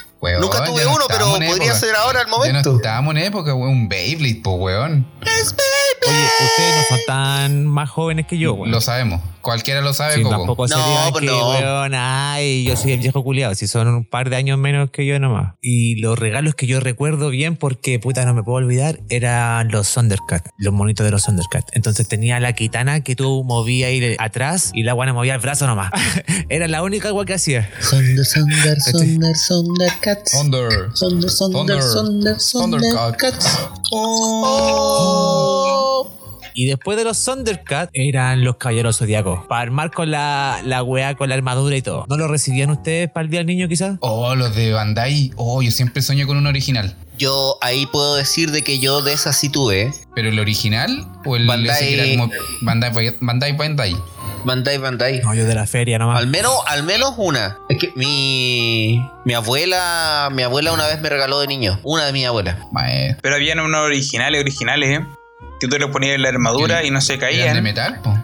Speaker 4: Weón,
Speaker 3: Nunca tuve
Speaker 4: no
Speaker 3: uno, pero podría
Speaker 4: época.
Speaker 3: ser ahora el
Speaker 4: Ya no
Speaker 3: momento.
Speaker 4: estábamos en época, weón, un Beyblade, pues, weón.
Speaker 1: Oye, ustedes no son tan más jóvenes que yo, weón.
Speaker 4: Lo sabemos. Cualquiera lo sabe,
Speaker 1: Sí,
Speaker 4: Coco.
Speaker 1: tampoco
Speaker 3: No,
Speaker 1: sería
Speaker 3: pues
Speaker 1: que,
Speaker 3: no.
Speaker 1: weón, ay, yo soy el viejo culiado. Si son un par de años menos que yo nomás. Y los regalos que yo recuerdo bien, porque puta no me puedo olvidar, eran los Thundercats, los monitos de los Thundercats. Entonces tenía la kitana que tú movías ahí atrás y la guana movía el brazo nomás. Era la única agua que hacía.
Speaker 3: Sonder, Sonder, Sonder, Sonder Cats.
Speaker 4: Thunder.
Speaker 3: Sonder,
Speaker 4: Thunder.
Speaker 3: Sonder,
Speaker 4: Thundercats.
Speaker 3: Oh.
Speaker 1: Y después de los Thundercats eran los caballeros zodiacos. Para armar con la, la weá, con la armadura y todo. ¿No lo recibían ustedes para el día del niño quizás?
Speaker 4: Oh, los de Bandai. Oh, yo siempre sueño con un original.
Speaker 3: Yo ahí puedo decir de que yo de esas sí tuve.
Speaker 4: ¿Pero el original o el
Speaker 3: Bandai-
Speaker 4: ese que era como Bandai Bandai Bandai?
Speaker 3: Bandai, Bandai.
Speaker 1: No, yo de la feria nomás.
Speaker 3: Al menos, al menos una. Es que mi, mi abuela, mi abuela una vez me regaló de niño. Una de mis abuelas.
Speaker 2: Pero habían unos originales, originales, ¿eh? Que tú le ponías en la armadura y no se
Speaker 4: ¿Eran de
Speaker 2: caían.
Speaker 4: metal? po?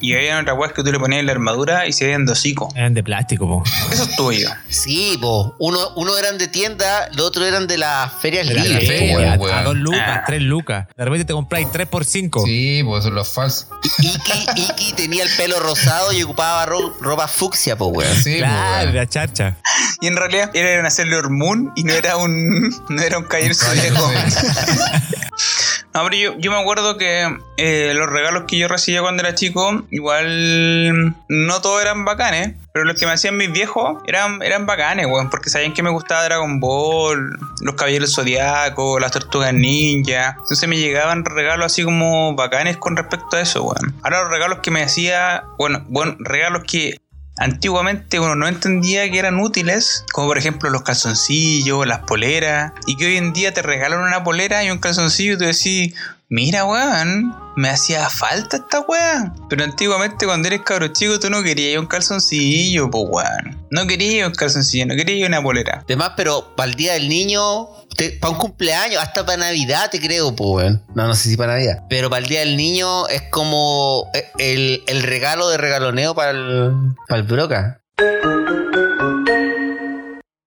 Speaker 2: Y había otras weas que tú le ponías en la armadura y se veían de hocico.
Speaker 1: Eran de plástico, po.
Speaker 2: Eso estuve yo.
Speaker 3: Sí, po. Uno, uno eran de tienda, los otros eran de las ferias
Speaker 1: De la
Speaker 3: libres.
Speaker 4: feria,
Speaker 3: po,
Speaker 1: feria,
Speaker 3: weón.
Speaker 4: weón.
Speaker 1: a dos lucas,
Speaker 2: Ah.
Speaker 1: tres lucas. De repente te compráis tres por cinco.
Speaker 4: Sí, pues son los falsos.
Speaker 3: Iki, Iki tenía el pelo rosado y ocupaba ro- ropa fucsia, po, weón.
Speaker 4: Sí,
Speaker 1: Claro,
Speaker 4: pues,
Speaker 1: la charcha.
Speaker 2: Y en realidad era una Sailor Moon y no era un. No era un Caballero Zodíaco. Pero yo, yo me acuerdo que eh, los regalos que yo recibía cuando era chico, igual no todos eran bacanes, pero los que me hacían mis viejos eran, eran bacanes, weón, porque sabían que me gustaba Dragon Ball, los Caballeros Zodiacos, las Tortugas Ninja. Entonces me llegaban regalos así como bacanes con respecto a eso, weón. Ahora los regalos que me hacía, bueno, bueno, regalos que Antiguamente uno no entendía que eran útiles, como por ejemplo los calzoncillos, las poleras, y que hoy en día te regalan una polera y un calzoncillo y tú decís, mira weón, me hacía falta esta weá. Pero antiguamente cuando eres cabro chico tú no querías un calzoncillo, pues weón. No querías un calzoncillo, no querías una polera.
Speaker 3: Además, pero para el día del niño, para un cumpleaños, hasta para Navidad te creo, po, weón. No, no sé si para Navidad. Pero para el día del niño es como eh, el, el regalo de regaloneo para el, para el broca.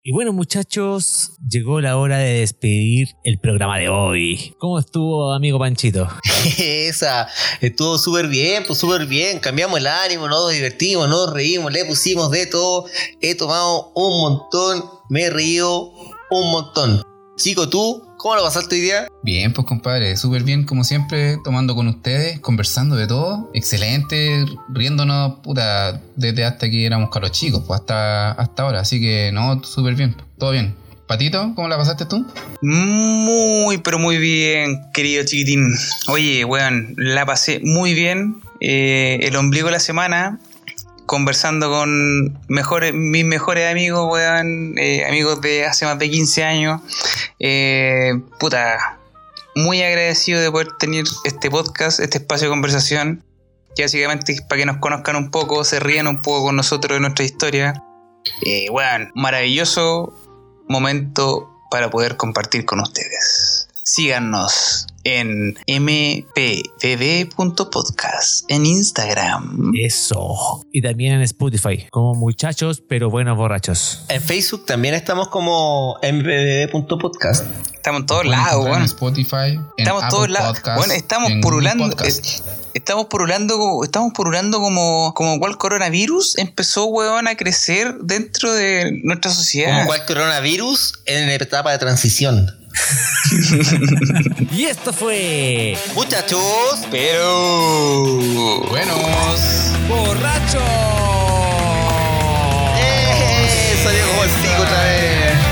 Speaker 1: Y bueno, muchachos, llegó la hora de despedir el programa de hoy. ¿Cómo estuvo, amigo Panchito?
Speaker 3: Esa, estuvo súper bien, pues súper bien. Cambiamos el ánimo, nos divertimos, nos reímos, le pusimos de todo. He tomado un montón, me he reído un montón. Chico, ¿tú cómo lo pasaste hoy día?
Speaker 4: Bien, pues compadre, súper bien como siempre, tomando con ustedes, conversando de todo. Excelente, riéndonos, puta, desde hasta que éramos caros chicos, pues hasta, hasta ahora. Así que no, súper bien, todo bien. Patito, ¿cómo la pasaste tú?
Speaker 2: Muy, pero muy bien, querido chiquitín. Oye, weón, la pasé muy bien. Eh, el ombligo de la semana, conversando con mis mejores amigos, weón, eh, amigos de hace más de 15 años. Eh, puta, muy agradecido de poder tener este podcast, este espacio de conversación, básicamente es para que nos conozcan un poco, se rían un poco con nosotros de nuestra historia. Eh, weón, maravilloso momento para poder compartir con ustedes. Síganos en mpbb.podcast en Instagram.
Speaker 1: Eso. Y también en Spotify, como muchachos, pero buenos borrachos.
Speaker 3: En Facebook también estamos como mpbb.podcast.
Speaker 2: Estamos en todos lados,
Speaker 4: encontrar en. Spotify, en
Speaker 2: Estamos en
Speaker 4: Apple
Speaker 2: todos lados. Bueno, estamos purulando. Es- Estamos purulando, como- estamos purulando como, como cual coronavirus empezó, weón, a crecer dentro de nuestra sociedad.
Speaker 3: Como cual coronavirus en etapa de transición.
Speaker 1: Y esto fue
Speaker 3: Muchachos, pero.
Speaker 4: Buenos.
Speaker 1: Borracho.
Speaker 3: ¡Eh! Salió como el pico otra vez.